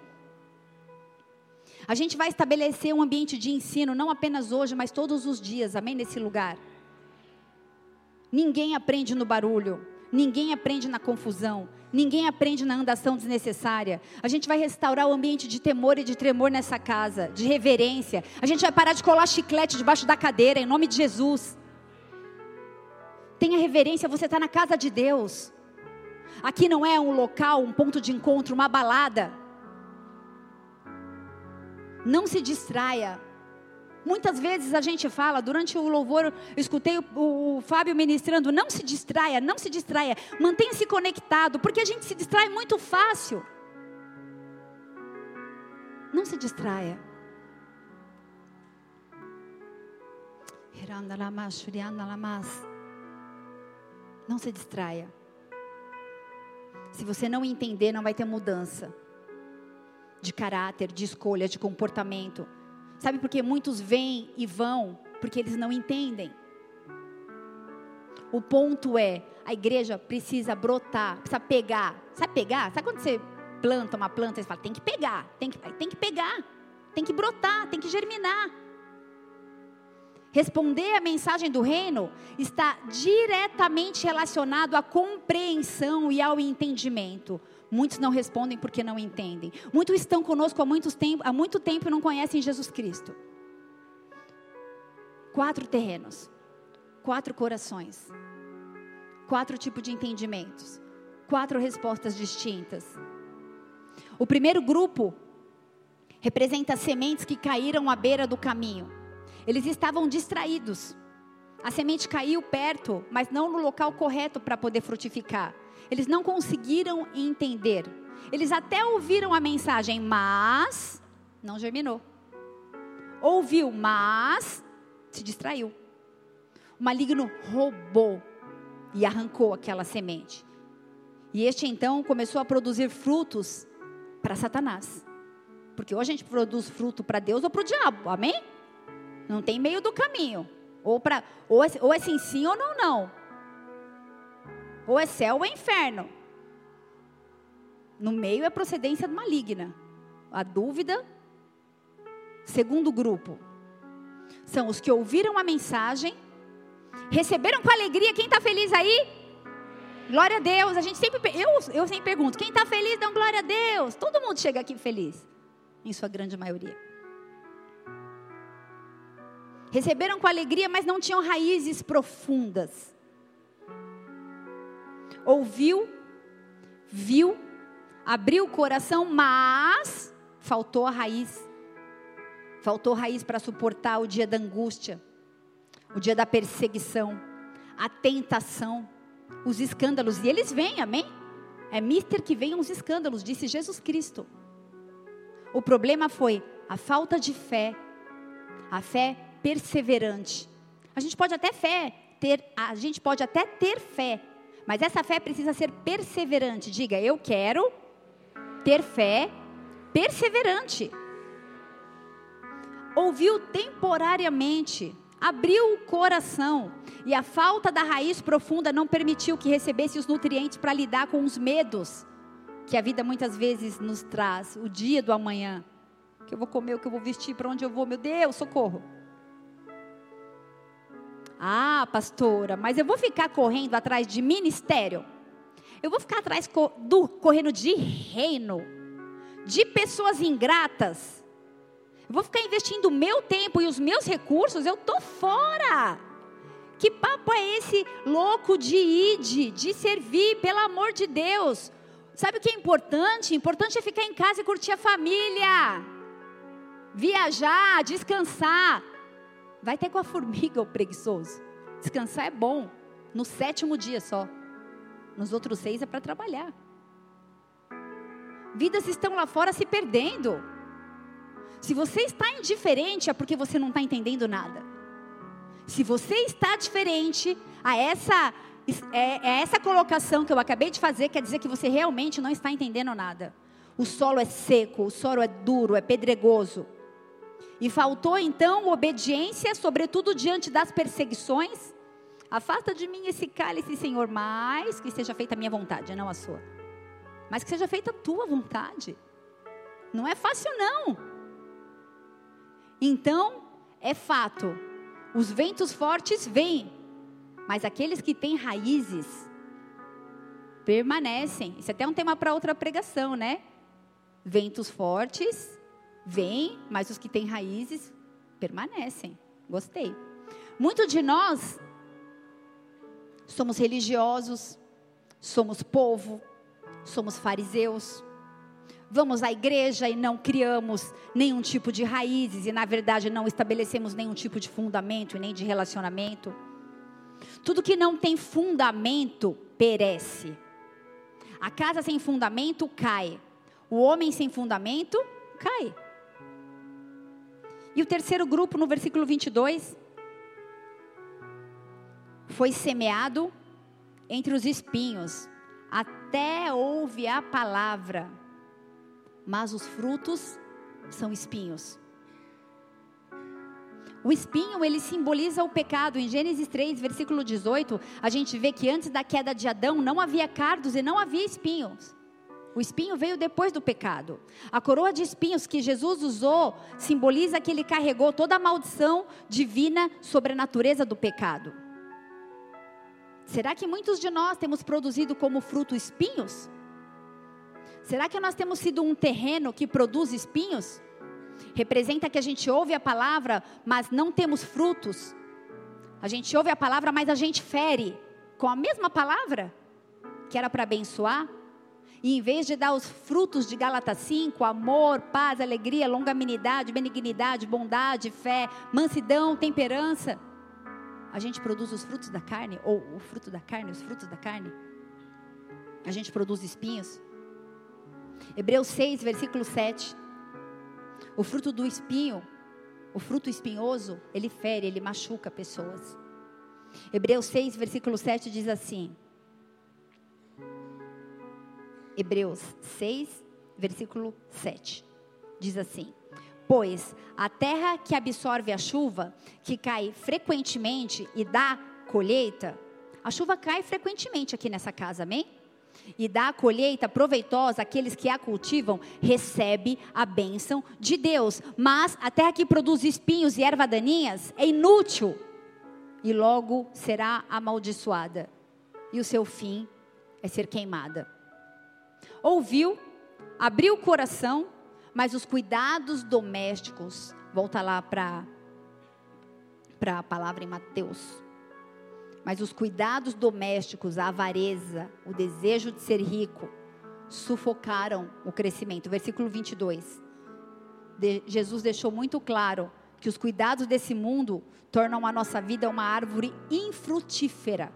A gente vai estabelecer um ambiente de ensino, não apenas hoje, mas todos os dias, amém? Nesse lugar. Ninguém aprende no barulho. Ninguém aprende na confusão. Ninguém aprende na andação desnecessária. A gente vai restaurar o ambiente de temor e de tremor nessa casa, de reverência. A gente vai parar de colar chiclete debaixo da cadeira, em nome de Jesus. Tenha reverência, você está na casa de Deus. Aqui não é um local, um ponto de encontro, uma balada. Não se distraia. Muitas vezes a gente fala, durante o louvor, eu escutei o, o, o, Fábio ministrando, não se distraia, não se distraia, mantenha-se conectado, porque a gente se distrai muito fácil. Não se distraia. Não se distraia. Se você não entender, não vai ter mudança de caráter, de escolha, de comportamento. Sabe por que muitos vêm e vão? Porque eles não entendem. O ponto é, a igreja precisa brotar, precisa pegar. Sabe pegar? Sabe quando você planta uma planta, você fala, tem que pegar, tem que, tem que pegar, tem que brotar, tem que germinar. Responder à mensagem do reino está diretamente relacionado à compreensão e ao entendimento. Muitos não respondem porque não entendem. Muitos estão conosco há, muitos tempo, há muito tempo e não conhecem Jesus Cristo. Quatro terrenos, quatro corações, quatro tipos de entendimentos, quatro respostas distintas. O primeiro grupo representa sementes que caíram à beira do caminho. Eles estavam distraídos. A semente caiu perto, mas não no local correto para poder frutificar. Eles não conseguiram entender. Eles até ouviram a mensagem, mas não germinou. Ouviu, mas se distraiu. O maligno roubou e arrancou aquela semente. E este então começou a produzir frutos para Satanás. Porque ou a gente produz fruto para Deus ou para o diabo, amém? Não tem meio do caminho. Ou, pra, ou, é, ou é sim, sim ou não, não. Ou é céu ou é inferno. No meio é procedência maligna. A dúvida, segundo grupo, são os que ouviram a mensagem, receberam com alegria. Quem está feliz aí? Glória a Deus. A gente sempre, eu, eu sempre pergunto: quem está feliz, dá glória a Deus. Todo mundo chega aqui feliz, em sua grande maioria. Receberam com alegria, mas não tinham raízes profundas ouviu, viu, abriu o coração, mas faltou a raiz. Faltou raiz para suportar o dia da angústia, o dia da perseguição, a tentação, os escândalos. E eles vêm, amém? É mister que vem os escândalos, disse Jesus Cristo. O problema foi a falta de fé, a fé perseverante. A gente pode até fé ter, a gente pode até ter fé, mas essa fé precisa ser perseverante. Diga, eu quero ter fé perseverante. Ouviu temporariamente, abriu o coração, e a falta da raiz profunda não permitiu que recebesse os nutrientes para lidar com os medos que a vida muitas vezes nos traz, o dia do amanhã. O que eu vou comer, o que eu vou vestir, para onde eu vou, meu Deus, socorro. Ah, pastora, mas eu vou ficar correndo atrás de ministério? Eu vou ficar atrás do correndo de reino, de pessoas ingratas? Eu vou ficar investindo o meu tempo e os meus recursos? Eu tô fora. Que papo é esse louco de ir, de servir, pelo amor de Deus? Sabe o que é importante? Importante é ficar em casa e curtir a família. Viajar, descansar. Vai ter com a formiga o preguiçoso. Descansar é bom. No sétimo dia só. Nos outros seis é para trabalhar. Vidas estão lá fora se perdendo. Se você está indiferente, é porque você não está entendendo nada. Se você está diferente a essa, é, é essa colocação que eu acabei de fazer, quer dizer que você realmente não está entendendo nada. O solo é seco, o solo é duro, é pedregoso. E faltou então obediência, sobretudo diante das perseguições. Afasta de mim esse cálice, Senhor, mas que seja feita a minha vontade, não a sua. Mas que seja feita a tua vontade. Não é fácil, não. Então, é fato. Os ventos fortes vêm. Mas aqueles que têm raízes permanecem. Isso é até um tema para outra pregação, né? Ventos fortes vêm, mas os que têm raízes permanecem. Gostei. Muito de nós somos religiosos, somos povo, somos fariseus. Vamos à igreja e não criamos nenhum tipo de raízes e, na verdade, não estabelecemos nenhum tipo de fundamento e nem de relacionamento. Tudo que não tem fundamento perece. A casa sem fundamento cai. O homem sem fundamento cai. E o terceiro grupo, no versículo 22, foi semeado entre os espinhos, até ouve a palavra, mas os frutos são espinhos. O espinho, ele simboliza o pecado. Em Gênesis 3, versículo 18, a gente vê que antes da queda de Adão não havia cardos e não havia espinhos. O espinho veio depois do pecado. A coroa de espinhos que Jesus usou simboliza que ele carregou toda a maldição divina sobre a natureza do pecado. Será que muitos de nós temos produzido como fruto espinhos? Será que nós temos sido um terreno que produz espinhos? Representa que a gente ouve a palavra, mas não temos frutos. A gente ouve a palavra, mas a gente fere com a mesma palavra que era para abençoar. E em vez de dar os frutos de Gálatas 5, amor, paz, alegria, longanimidade, benignidade, bondade, fé, mansidão, temperança, a gente produz os frutos da carne, ou o fruto da carne, os frutos da carne. A gente produz espinhos. Hebreus 6, versículo 7. O fruto do espinho, o fruto espinhoso, ele fere, ele machuca pessoas. Hebreus 6, versículo 7 diz assim: Hebreus 6, versículo 7. Diz assim: Pois a terra que absorve a chuva, que cai frequentemente e dá colheita, a chuva cai frequentemente aqui nessa casa, amém? E dá a colheita proveitosa àqueles que a cultivam, recebe a bênção de Deus. Mas a terra que produz espinhos e erva daninhas é inútil e logo será amaldiçoada, e o seu fim é ser queimada. Ouviu, abriu o coração, mas os cuidados domésticos, volta lá para para a palavra em Mateus. Mas os cuidados domésticos, a avareza, o desejo de ser rico, sufocaram o crescimento. Versículo 22. De, Jesus deixou muito claro que os cuidados desse mundo tornam a nossa vida uma árvore infrutífera.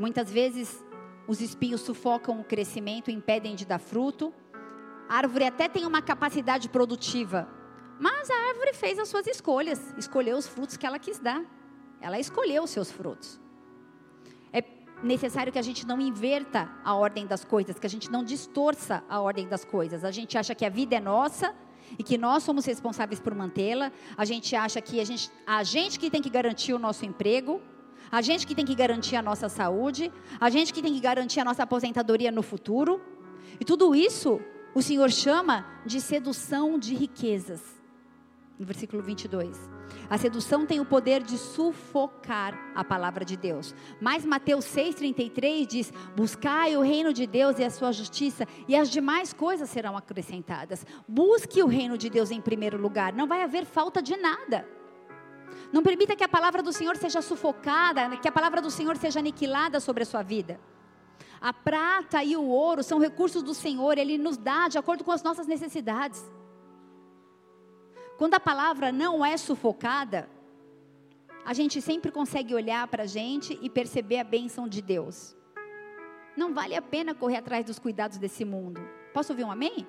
Muitas vezes os espinhos sufocam o crescimento, impedem de dar fruto. A árvore até tem uma capacidade produtiva, mas a árvore fez as suas escolhas, escolheu os frutos que ela quis dar. Ela escolheu os seus frutos. É necessário que a gente não inverta a ordem das coisas, que a gente não distorça a ordem das coisas. A gente acha que a vida é nossa e que nós somos responsáveis por mantê-la. A gente acha que a gente, a gente que tem que garantir o nosso emprego, a gente que tem que garantir a nossa saúde, a gente que tem que garantir a nossa aposentadoria no futuro. E tudo isso o Senhor chama de sedução de riquezas. No versículo 22. A sedução tem o poder de sufocar a palavra de Deus. Mas Mateus 6,33 diz: Buscai o reino de Deus e a sua justiça, e as demais coisas serão acrescentadas. Busque o reino de Deus em primeiro lugar, não vai haver falta de nada. Não permita que a palavra do Senhor seja sufocada, que a palavra do Senhor seja aniquilada sobre a sua vida. A prata e o ouro são recursos do Senhor, Ele nos dá de acordo com as nossas necessidades. Quando a palavra não é sufocada, a gente sempre consegue olhar para a gente e perceber a bênção de Deus. Não vale a pena correr atrás dos cuidados desse mundo. Posso ouvir um amém?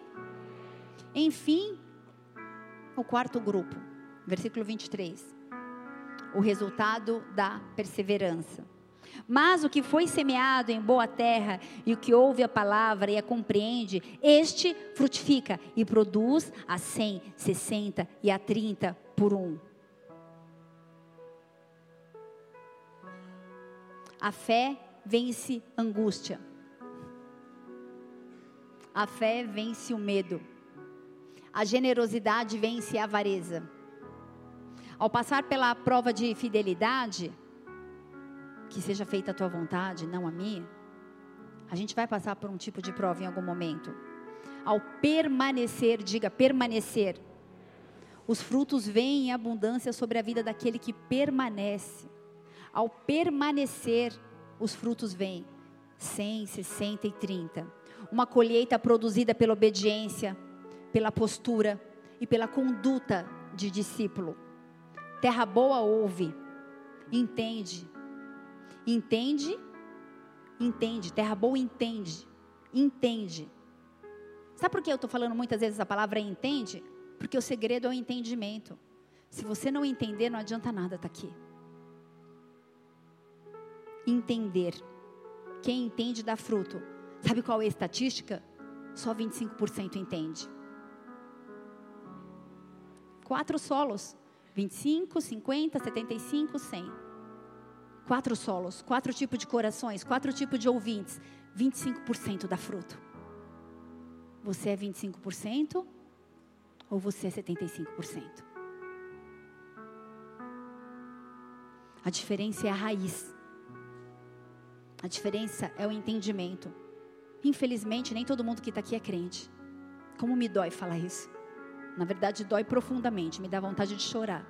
Enfim, o quarto grupo, versículo 23 o resultado da perseverança. Mas o que foi semeado em boa terra e o que ouve a palavra e a compreende, este frutifica e produz a 100, 60 e a 30 por um. A fé vence angústia. A fé vence o medo. A generosidade vence a avareza. Ao passar pela prova de fidelidade, que seja feita a tua vontade, não a minha, a gente vai passar por um tipo de prova em algum momento. Ao permanecer, diga permanecer, os frutos vêm em abundância sobre a vida daquele que permanece. Ao permanecer, os frutos vêm 100, 60 e 30. Uma colheita produzida pela obediência, pela postura e pela conduta de discípulo. Terra boa ouve, entende, entende, entende. Terra boa entende, entende. Sabe por que eu estou falando muitas vezes a palavra entende? Porque o segredo é o entendimento. Se você não entender, não adianta nada estar tá aqui. Entender. Quem entende dá fruto. Sabe qual é a estatística? Só 25% entende. Quatro solos. 25, 50, 75, 100. Quatro solos, quatro tipos de corações, quatro tipos de ouvintes. 25% dá fruto. Você é 25%? ou você é 75%? A diferença é a raiz. A diferença é o entendimento. Infelizmente, nem todo mundo que está aqui é crente. Como me dói falar isso. Na verdade, dói profundamente, me dá vontade de chorar.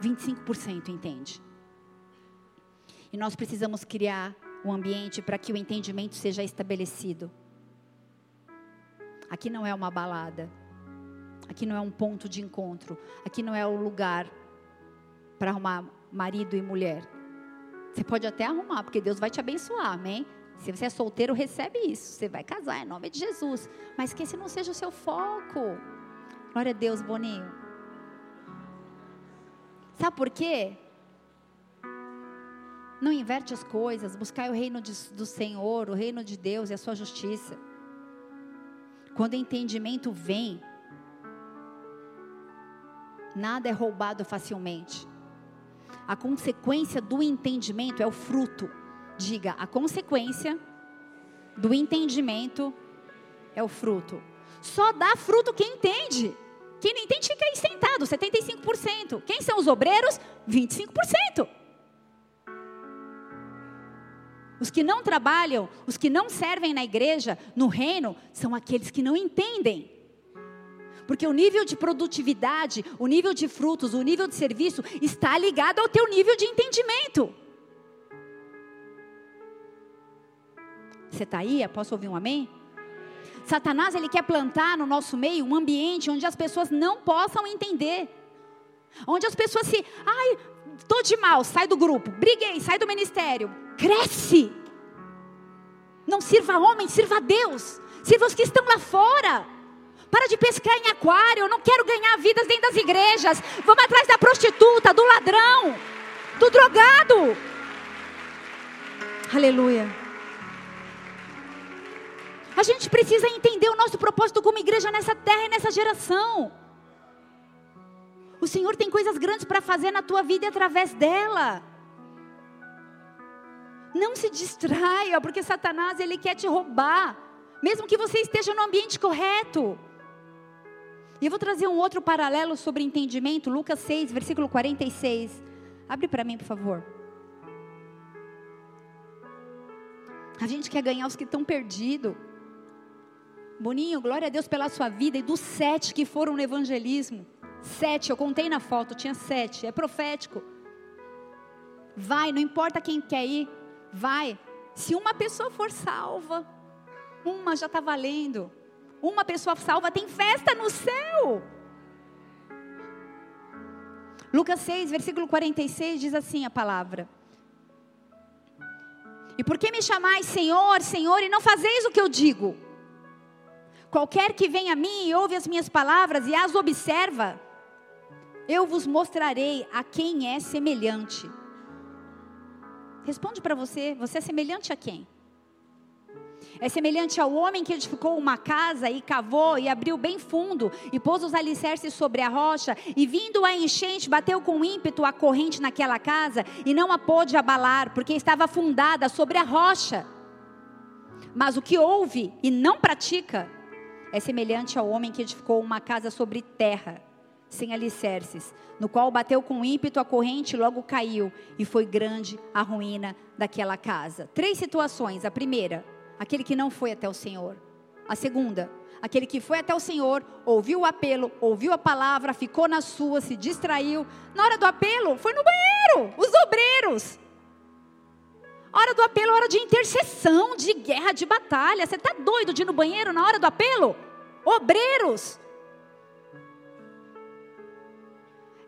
25% entende. E nós precisamos criar um ambiente para que o entendimento seja estabelecido. Aqui não é uma balada. Aqui não é um ponto de encontro. Aqui não é o lugar para arrumar marido e mulher. Você pode até arrumar, porque Deus vai te abençoar, amém? Se você é solteiro, recebe isso. Você vai casar, em nome de Jesus. Mas que esse não seja o seu foco. Glória a Deus, Boninho. Sabe por quê? Não inverte as coisas. Buscai o reino de, do Senhor, o reino de Deus e a sua justiça. Quando o entendimento vem, nada é roubado facilmente. A consequência do entendimento é o fruto. Diga, a consequência do entendimento é o fruto. Só dá fruto quem entende. Quem não entende fica aí sentado, 75%. Quem são os obreiros? 25%. Os que não trabalham, os que não servem na igreja, no reino, são aqueles que não entendem. Porque o nível de produtividade, o nível de frutos, o nível de serviço está ligado ao teu nível de entendimento. Você está aí? Posso ouvir um amém? Satanás ele quer plantar no nosso meio um ambiente onde as pessoas não possam entender. Onde as pessoas se, ai, tô de mal, sai do grupo, briguei, sai do ministério, cresce. Não sirva homem, sirva Deus. Sirva os que estão lá fora. Para de pescar em aquário. Eu não quero ganhar vidas dentro das igrejas. Vamos atrás da prostituta, do ladrão, do drogado. Aleluia. A gente precisa entender o nosso propósito como igreja nessa terra e nessa geração. O Senhor tem coisas grandes para fazer na tua vida e através dela. Não se distraia, porque Satanás ele quer te roubar, mesmo que você esteja no ambiente correto. E eu vou trazer um outro paralelo sobre entendimento, Lucas 6, versículo 46. Abre para mim, por favor. A gente quer ganhar os que estão perdidos. Boninho, glória a Deus pela sua vida e dos sete que foram no evangelismo. Sete, eu contei na foto, tinha sete. É profético. Vai, não importa quem quer ir, vai. Se uma pessoa for salva, uma já está valendo. Uma pessoa salva tem festa no céu. Lucas 6, versículo 46 diz assim a palavra: E por que me chamais Senhor, Senhor, e não fazeis o que eu digo? Qualquer que venha a mim e ouve as minhas palavras e as observa, eu vos mostrarei a quem é semelhante. Responde para você, você é semelhante a quem? É semelhante ao homem que edificou uma casa e cavou e abriu bem fundo e pôs os alicerces sobre a rocha e vindo a enchente bateu com ímpeto a corrente naquela casa e não a pôde abalar porque estava fundada sobre a rocha. Mas o que ouve e não pratica é semelhante ao homem que edificou uma casa sobre terra sem alicerces, no qual bateu com ímpeto a corrente e logo caiu, e foi grande a ruína daquela casa. Três situações. A primeira, aquele que não foi até o Senhor. A segunda, aquele que foi até o Senhor, ouviu o apelo, ouviu a palavra, ficou na sua, se distraiu. Na hora do apelo, foi no banheiro, os obreiros. Hora do apelo, hora de intercessão, de guerra, de batalha. Você está doido de ir no banheiro na hora do apelo? Obreiros.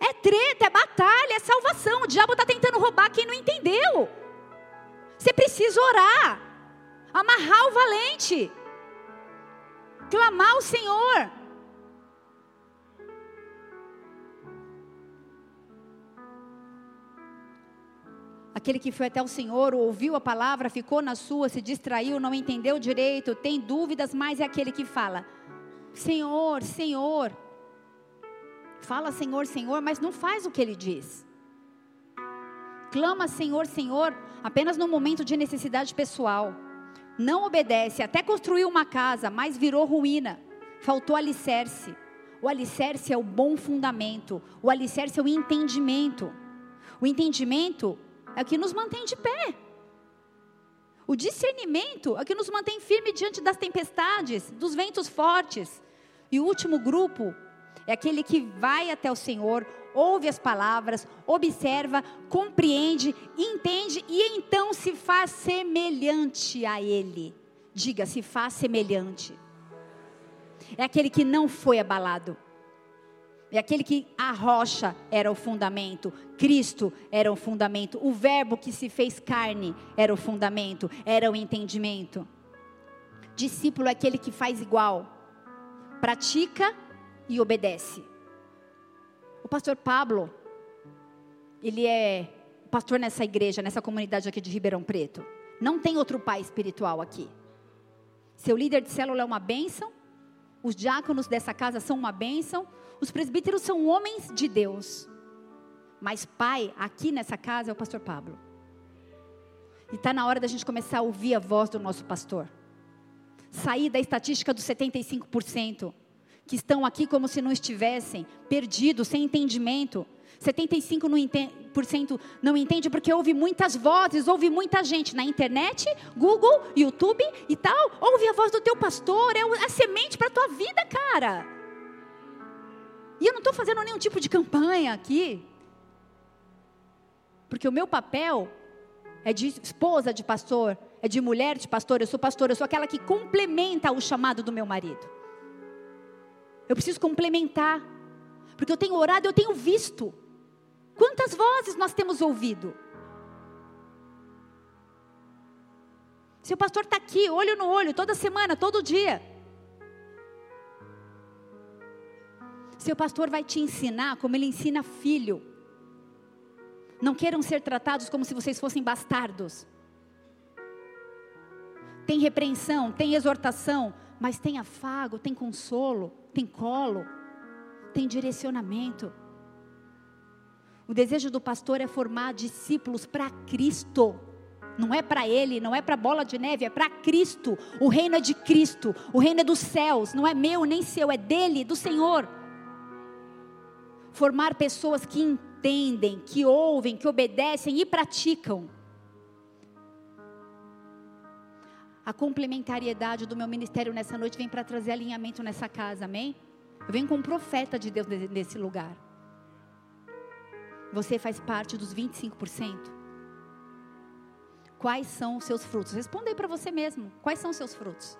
É treta, é batalha, é salvação. O diabo está tentando roubar quem não entendeu. Você precisa orar, amarrar o valente, clamar ao Senhor. Aquele que foi até o Senhor, ouviu a palavra, ficou na sua, se distraiu, não entendeu direito, tem dúvidas, mas é aquele que fala: Senhor, Senhor. Fala Senhor, Senhor, mas não faz o que ele diz. Clama Senhor, Senhor, apenas no momento de necessidade pessoal. Não obedece, até construiu uma casa, mas virou ruína. Faltou alicerce. O alicerce é o bom fundamento. O alicerce é o entendimento. O entendimento é o que nos mantém de pé. O discernimento é o que nos mantém firme diante das tempestades, dos ventos fortes. E o último grupo é aquele que vai até o Senhor, ouve as palavras, observa, compreende, entende e então se faz semelhante a Ele. Diga, se faz semelhante. É aquele que não foi abalado. É aquele que a rocha era o fundamento, Cristo era o fundamento, o Verbo que se fez carne era o fundamento, era o entendimento. Discípulo é aquele que faz igual, pratica e obedece. O pastor Pablo, ele é pastor nessa igreja, nessa comunidade aqui de Ribeirão Preto. Não tem outro pai espiritual aqui. Seu líder de célula é uma bênção, os diáconos dessa casa são uma bênção, os presbíteros são homens de Deus. Mas pai, aqui nessa casa, é o pastor Pablo. E está na hora da gente começar a ouvir a voz do nosso pastor. Sair da estatística dos 75%, que estão aqui como se não estivessem, perdidos, sem entendimento. 75% não, entende, porque ouve muitas vozes, ouve muita gente na internet, Google, YouTube e tal. Ouve a voz do teu pastor, é a semente para a tua vida, cara. E eu não estou fazendo nenhum tipo de campanha aqui. Porque o meu papel é de esposa de pastor, é de mulher de pastor, eu sou pastora, eu sou aquela que complementa o chamado do meu marido. Eu preciso complementar. Porque eu tenho orado, eu tenho visto. Quantas vozes nós temos ouvido? Seu pastor está aqui, olho no olho, toda semana, todo dia. Seu pastor vai te ensinar como ele ensina filho. Não queiram ser tratados como se vocês fossem bastardos. Tem repreensão, tem exortação, mas tem afago, tem consolo, tem colo, tem direcionamento. O desejo do pastor é formar discípulos para Cristo. Não é para ele, não é para bola de neve, é para Cristo. O reino é de Cristo, o reino é dos céus, não é meu nem seu, é dele, do Senhor formar pessoas que entendem, que ouvem, que obedecem e praticam. A complementariedade do meu ministério nessa noite vem para trazer alinhamento nessa casa, amém? Eu venho como profeta de Deus nesse lugar. Você faz parte dos 25%? Quais são os seus frutos? Responda aí para você mesmo. Quais são os seus frutos?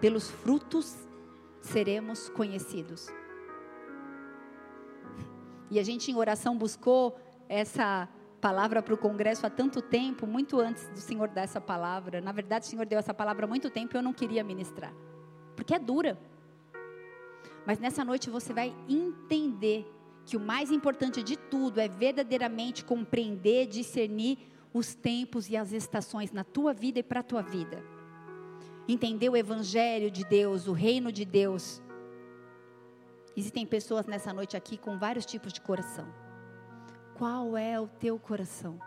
Pelos frutos seremos conhecidos. E a gente em oração buscou essa palavra para o congresso há tanto tempo, muito antes do Senhor dar essa palavra. Na verdade, o Senhor deu essa palavra há muito tempo e eu não queria ministrar, porque é dura. Mas nessa noite você vai entender que o mais importante de tudo é verdadeiramente compreender, discernir os tempos e as estações na tua vida e para a tua vida. Entender o evangelho de Deus, o reino de Deus Existem pessoas nessa noite aqui com vários tipos de coração. Qual é o teu coração?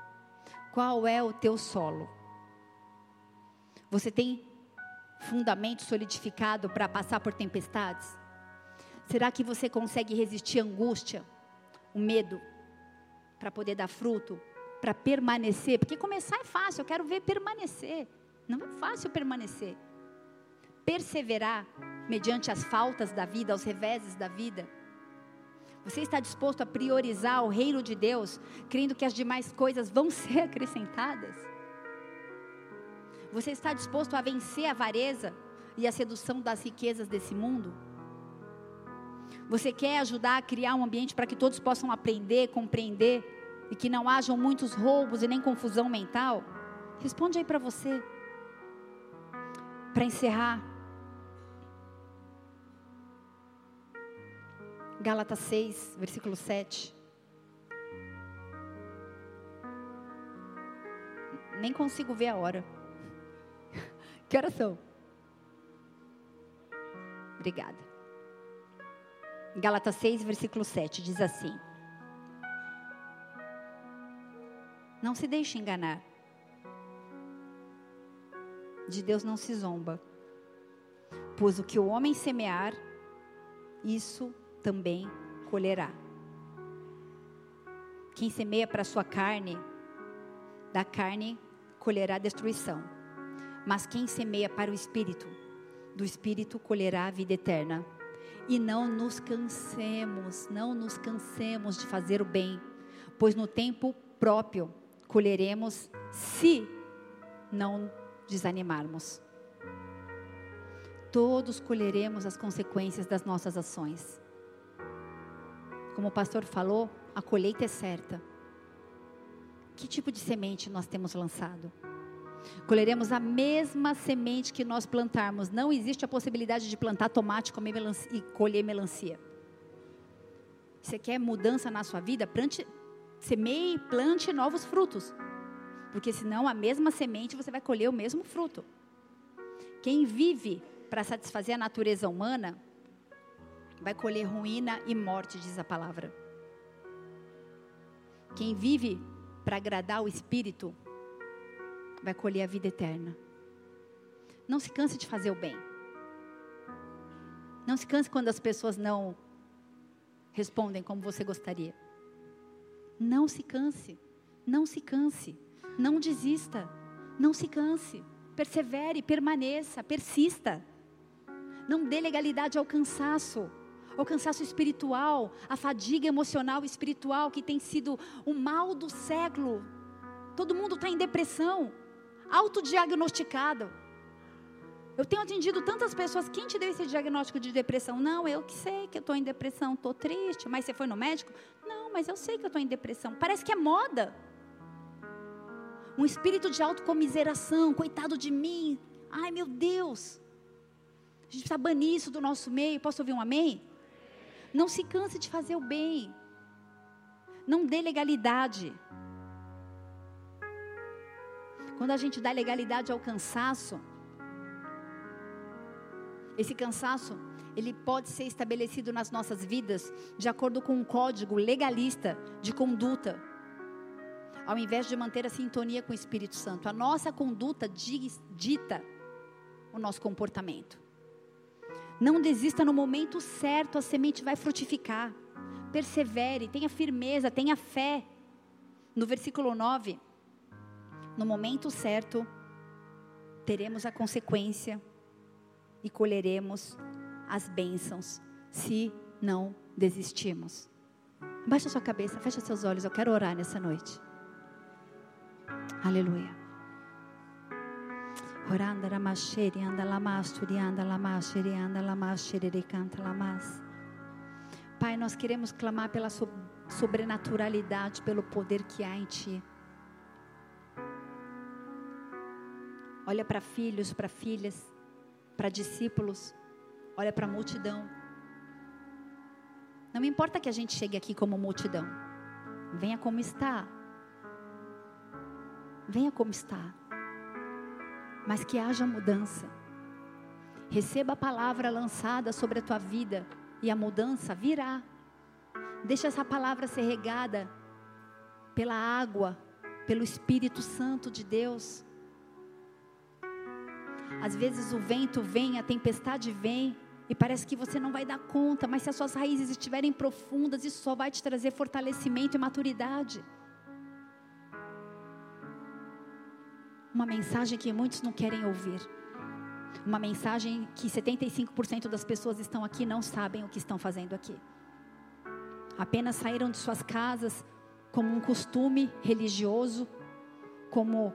Qual é o teu solo? Você tem fundamento solidificado para passar por tempestades? Será que você consegue resistir à angústia, o medo, para poder dar fruto, para permanecer? Porque começar é fácil, eu quero ver permanecer. Não é fácil permanecer. Perseverar mediante as faltas da vida, aos reveses da vida. Você está disposto a priorizar o reino de Deus, crendo que as demais coisas vão ser acrescentadas? Você está disposto a vencer a avareza e a sedução das riquezas desse mundo? Você quer ajudar a criar um ambiente para que todos possam aprender, compreender e que não hajam muitos roubos e nem confusão mental? Responde aí para você. Para encerrar, Gálatas 6, versículo 7. Nem consigo ver a hora. Que horas são? Obrigada. Gálatas 6, versículo 7 diz assim: Não se deixe enganar. De Deus não se zomba. Pois o que o homem semear, isso também colherá. Quem semeia para a sua carne, da carne colherá destruição. Mas quem semeia para o espírito, do espírito colherá a vida eterna. E não nos cansemos, não nos cansemos de fazer o bem, pois no tempo próprio colheremos se não desanimarmos. Todos colheremos as consequências das nossas ações. Como o pastor falou, a colheita é certa. Que tipo de semente nós temos lançado? Colheremos a mesma semente que nós plantarmos. Não existe a possibilidade de plantar tomate e colher melancia. Você quer mudança na sua vida? Plante, semeie plante novos frutos. Porque senão a mesma semente você vai colher o mesmo fruto. Quem vive para satisfazer a natureza humana vai colher ruína e morte, diz a palavra. Quem vive para agradar o Espírito vai colher a vida eterna. Não se canse de fazer o bem. Não se canse quando as pessoas não respondem como você gostaria. Não se canse. Não se canse. Não desista. Não se canse. Persevere, permaneça, persista. Não dê legalidade ao cansaço o cansaço espiritual, a fadiga emocional e espiritual que tem sido o mal do século. Todo mundo está em depressão, autodiagnosticado. Eu tenho atendido tantas pessoas, quem te deu esse diagnóstico de depressão? Não, eu que sei que eu estou em depressão, estou triste, mas você foi no médico? Não, mas eu sei que eu estou em depressão. Parece que é moda. Um espírito de autocomiseração, coitado de mim. Ai meu Deus. A gente precisa banir isso do nosso meio. Posso ouvir um amém? Não se canse de fazer o bem. Não dê legalidade. Quando a gente dá legalidade ao cansaço, esse cansaço, ele pode ser estabelecido nas nossas vidas de acordo com um código legalista de conduta. Ao invés de manter a sintonia com o Espírito Santo, a nossa conduta dita o nosso comportamento. Não desista no momento certo, a semente vai frutificar. Persevere, tenha firmeza, tenha fé. No versículo 9, no momento certo, teremos a consequência e colheremos as bênçãos, se não desistirmos. Baixa sua cabeça, fecha seus olhos, eu quero orar nessa noite. Aleluia. Oranda ramasheri anda lamasturi anda lamasheri anda lamasheri canta lamas. Pai, nós queremos clamar pela sobrenaturalidade, pelo poder que há em Ti. Olha para filhos, para filhas, para discípulos, olha para a multidão. Não importa que a gente chegue aqui como multidão. Venha como está. Venha como está mas que haja mudança. Receba a palavra lançada sobre a tua vida e a mudança virá. Deixa essa palavra ser regada pela água, pelo Espírito Santo de Deus. Às vezes o vento vem, a tempestade vem, E parece que você não vai dar conta, mas se as suas raízes estiverem profundas, isso só vai te trazer fortalecimento e maturidade. Uma mensagem que muitos não querem ouvir. Uma mensagem que 75% das pessoas estão aqui não sabem o que estão fazendo aqui. Apenas saíram de suas casas como um costume religioso, como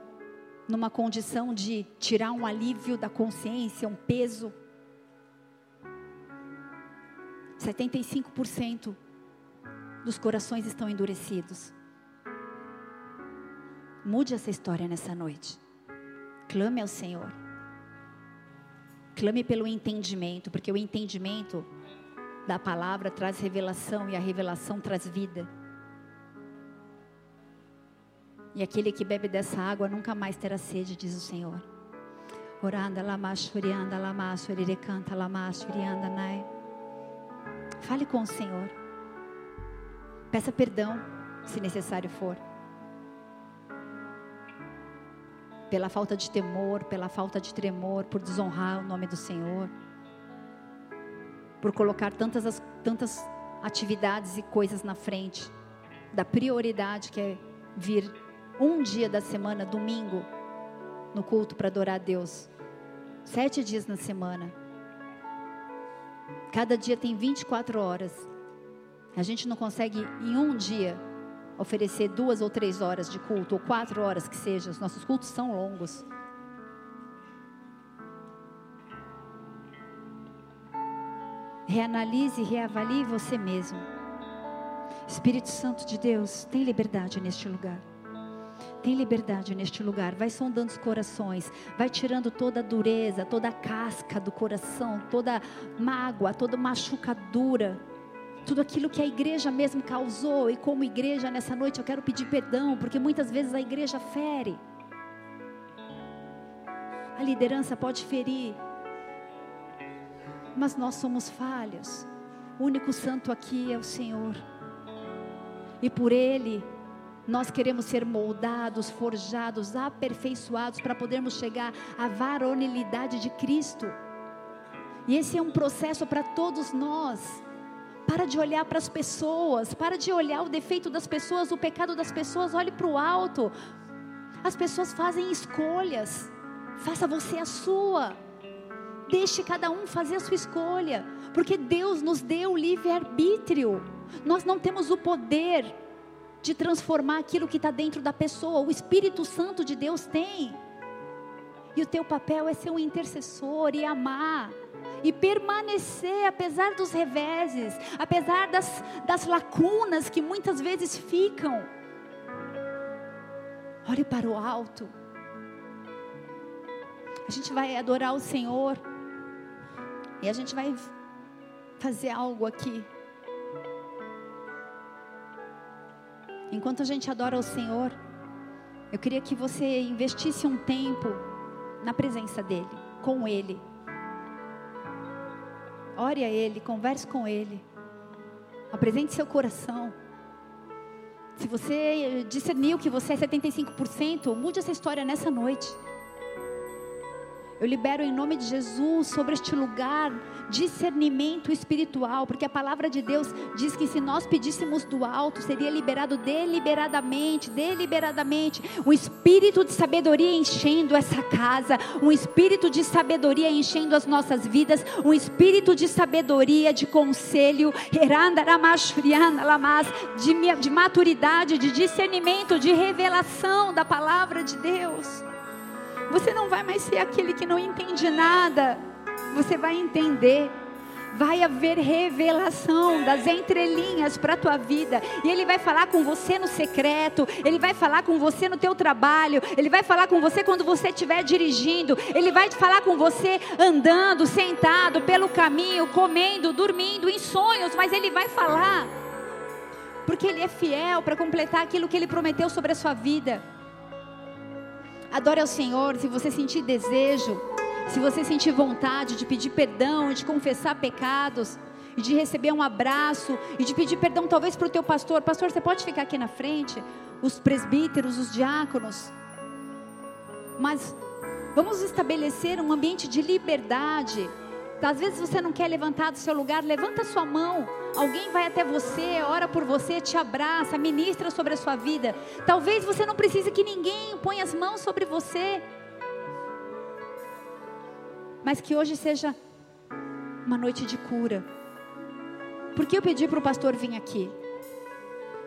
numa condição de tirar um alívio da consciência, um peso. 75% dos corações estão endurecidos. Mude essa história nessa noite. Clame ao Senhor. Clame pelo entendimento, porque o entendimento da palavra traz revelação e a revelação traz vida. E aquele que bebe dessa água nunca mais terá sede, diz o Senhor. Oranda lamashurianda lamashurirecanta lamashurianda nai. Fale com o Senhor. Peça perdão, se necessário for. Pela falta de temor, pela falta de tremor, por desonrar o nome do Senhor. Por colocar tantas, tantas atividades e coisas na frente da prioridade que é vir um dia da semana, domingo, no culto para adorar a Deus. Sete dias na semana. Cada dia tem 24 horas. A gente não consegue em um dia oferecer duas ou três horas de culto, ou quatro horas que seja. Os nossos cultos são longos. Reanalise e reavalie você mesmo. Espírito Santo de Deus, tem liberdade neste lugar. Tem liberdade neste lugar. Vai sondando os corações. Vai tirando toda a dureza, toda a casca do coração, toda mágoa, toda machucadura. Tudo aquilo que a igreja mesmo causou. E como igreja, nessa noite eu quero pedir perdão, porque muitas vezes a igreja fere. A liderança pode ferir. Mas nós somos falhos. O único santo aqui é o Senhor. E por Ele nós queremos ser moldados, forjados, aperfeiçoados para podermos chegar à varonilidade de Cristo. E esse é um processo para todos nós. Para de olhar para as pessoas, para de olhar o defeito das pessoas, o pecado das pessoas, olhe para o alto. As pessoas fazem escolhas, faça você a sua. Deixe cada um fazer a sua escolha, porque Deus nos deu o livre-arbítrio. Nós não temos o poder de transformar aquilo que está dentro da pessoa. O Espírito Santo de Deus tem. E o teu papel é ser um intercessor e amar. E permanecer apesar dos reveses, apesar das, das lacunas que muitas vezes ficam. Olhe para o alto. A gente vai adorar o Senhor. E a gente vai fazer algo aqui. Enquanto a gente adora o Senhor, eu queria que você investisse um tempo na presença dEle, com Ele. Ore a Ele, converse com Ele. Apresente seu coração. Se você discerniu que você é 75%, mude essa história nessa noite. Eu libero em nome de Jesus sobre este lugar discernimento espiritual, porque a palavra de Deus diz que se nós pedíssemos do alto, seria liberado deliberadamente, deliberadamente, um espírito de sabedoria enchendo essa casa, um espírito de sabedoria enchendo as nossas vidas, um espírito de sabedoria, de conselho, de, de maturidade, de discernimento, de revelação da palavra de Deus. Você não vai mais ser aquele que não entende nada. Você vai entender. Vai haver revelação das entrelinhas para a tua vida. E Ele vai falar com você no secreto. Ele vai falar com você no teu trabalho. Ele vai falar com você quando você estiver dirigindo. Ele vai falar com você andando, sentado, pelo caminho, comendo, dormindo, em sonhos. Mas Ele vai falar. Porque Ele é fiel para completar aquilo que Ele prometeu sobre a sua vida. Adore ao Senhor se você sentir desejo, se você sentir vontade de pedir perdão, de confessar pecados, e de receber um abraço, e de pedir perdão talvez para o teu pastor. Pastor, você pode ficar aqui na frente? Os presbíteros, os diáconos. Mas vamos estabelecer um ambiente de liberdade Às vezes você não quer levantar do seu lugar, levanta sua mão. Alguém vai até você, ora por você, te abraça, ministra sobre a sua vida. Talvez você não precise que ninguém ponha as mãos sobre você. Mas que hoje seja uma noite de cura. Por que eu pedi para o pastor vir aqui?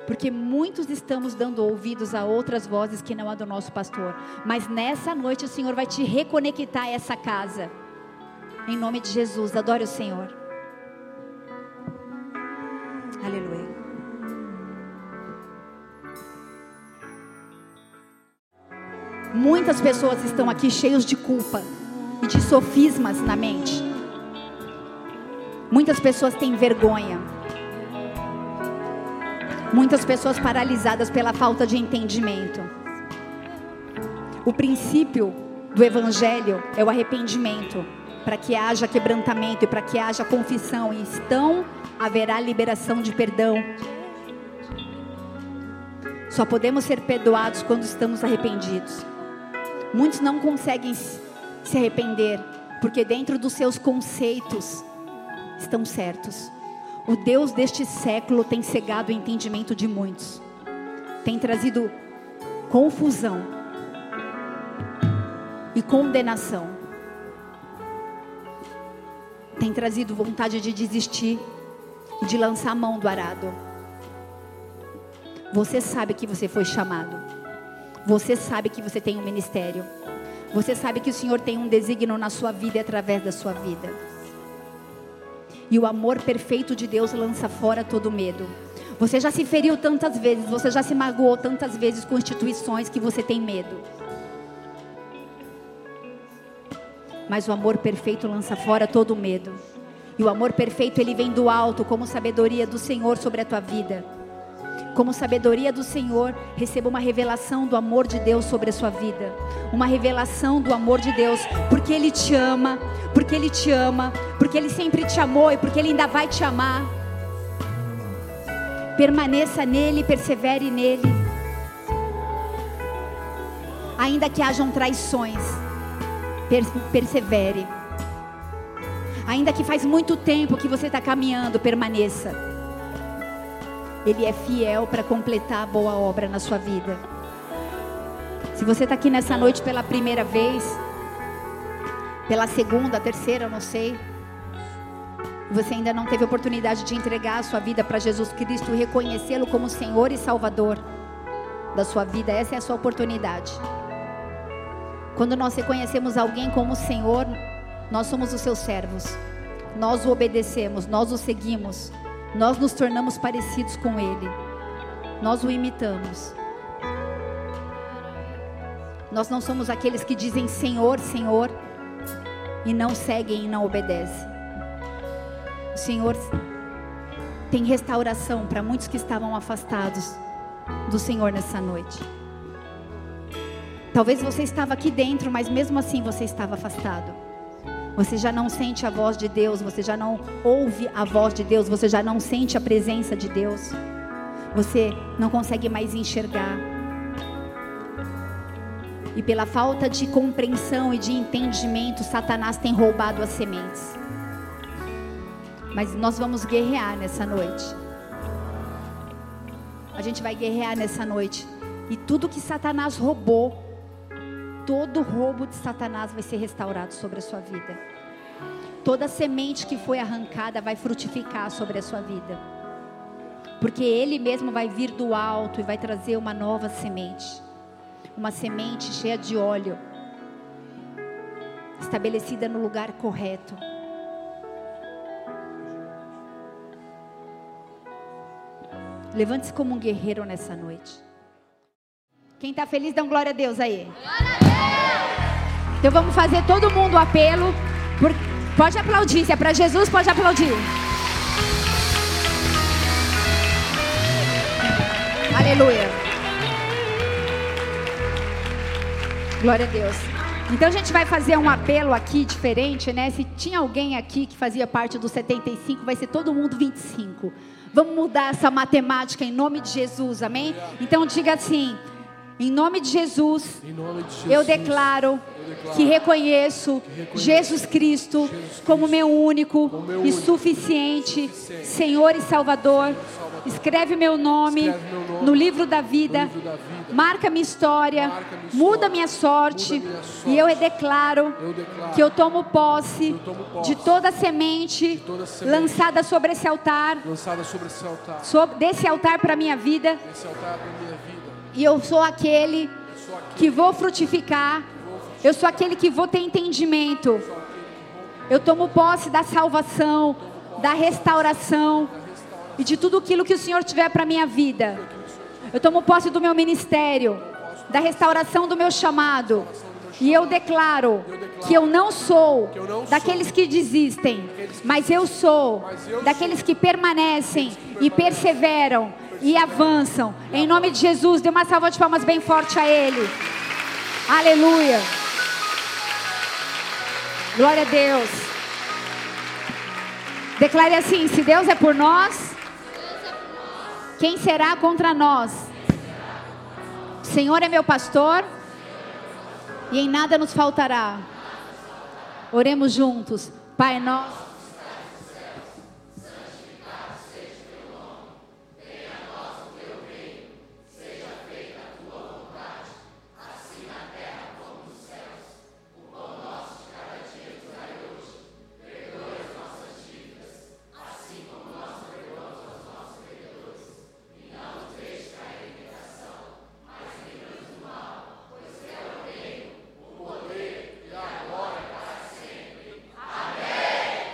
Porque muitos estamos dando ouvidos a outras vozes que não a do nosso pastor. Mas nessa noite o Senhor vai te reconectar a essa casa. Em nome de Jesus, adore o Senhor. Aleluia. Muitas pessoas estão aqui cheios de culpa e de sofismas na mente. Muitas pessoas têm vergonha. Muitas pessoas paralisadas pela falta de entendimento. O princípio do evangelho é o arrependimento para que haja quebrantamento e para que haja confissão, e então haverá liberação de perdão. Só podemos ser perdoados quando estamos arrependidos. Muitos não conseguem se arrepender porque dentro dos seus conceitos estão certos. O Deus deste século tem cegado o entendimento de muitos. Tem trazido confusão e condenação tem trazido vontade de desistir e de lançar a mão do arado. Você sabe que você foi chamado. Você sabe que você tem um ministério. Você sabe que o Senhor tem um desígnio na sua vida e através da sua vida. E o amor perfeito de Deus lança fora todo medo. Você já se feriu tantas vezes, você já se magoou tantas vezes com instituições que você tem medo. Mas o amor perfeito lança fora todo medo. E o amor perfeito ele vem do alto, como sabedoria do Senhor sobre a tua vida. Como sabedoria do Senhor, receba uma revelação do amor de Deus sobre a sua vida. Uma revelação do amor de Deus, porque Ele te ama, porque Ele te ama, porque Ele sempre te amou e porque Ele ainda vai te amar. Permaneça nele, persevere nele. Ainda que hajam traições persevere. Ainda que faz muito tempo que você está caminhando, permaneça. Ele é fiel para completar a boa obra na sua vida. Se você está aqui nessa noite pela primeira vez, pela segunda, terceira, não sei. Você ainda não teve oportunidade de entregar a sua vida para Jesus Cristo, reconhecê-lo como Senhor e Salvador da sua vida. Essa é a sua oportunidade. Quando nós reconhecemos alguém como Senhor, nós somos os seus servos. Nós o obedecemos, nós o seguimos. Nós nos tornamos parecidos com Ele. Nós o imitamos. Nós não somos aqueles que dizem Senhor, Senhor e não seguem e não obedecem. O Senhor tem restauração para muitos que estavam afastados do Senhor nessa noite. Talvez você estava aqui dentro, mas mesmo assim você estava afastado. Você já não sente a voz de Deus, você já não ouve a voz de Deus, você já não sente a presença de Deus. Você não consegue mais enxergar. E pela falta de compreensão e de entendimento, Satanás tem roubado as sementes. Mas nós vamos guerrear nessa noite. A gente vai guerrear nessa noite. E tudo que Satanás roubou, todo roubo de Satanás vai ser restaurado sobre a sua vida. Toda semente que foi arrancada vai frutificar sobre a sua vida. Porque Ele mesmo vai vir do alto e vai trazer uma nova semente. Uma semente cheia de óleo, estabelecida no lugar correto. Levante-se como um guerreiro nessa noite. Quem está feliz, dá um glória a Deus aí. Glória a Deus. Então vamos fazer todo mundo o apelo. Por... Pode aplaudir, se é para Jesus, pode aplaudir. Aleluia. Glória a Deus. Então a gente vai fazer um apelo aqui diferente, né? Se tinha alguém aqui que fazia parte dos 75, vai ser todo mundo 25. Vamos mudar essa matemática em nome de Jesus, amém? Então diga assim: Em nome de Jesus,
nome de Jesus.
eu declaro
declaro
que reconheço
reconheço
Jesus Cristo
Jesus
como meu único
como meu
e suficiente
suficiente
Senhor e Salvador.
Salvador.
Escreve meu nome
Escreve meu nome
no livro da vida.
no livro da vida.
Marca minha história,
Marca minha
muda
história,
minha sorte,
muda minha sorte.
e eu declaro
Eu declaro
que eu tomo posse
eu tomo posse
de toda semente,
toda semente
lançada sobre esse altar,
lançada sobre esse altar.
sobre, desse altar para minha vida,
altar da minha vida.
E eu sou aquele que vou frutificar, eu sou aquele que vou ter entendimento, eu tomo posse da salvação, da restauração e de tudo aquilo que o Senhor tiver para minha vida. Eu tomo posse do meu ministério, da restauração do meu chamado. E eu declaro que eu não sou daqueles que desistem, mas eu sou daqueles que permanecem e perseveram e avançam. Em nome de Jesus, dê uma salva de palmas bem forte a Ele. Aleluia. Glória a Deus. Declare assim: se Deus é por nós, quem será contra nós? O Senhor é meu pastor e em nada nos faltará. Oremos juntos. Pai nosso.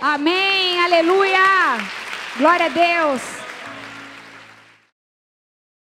Amém, aleluia. Glória a Deus.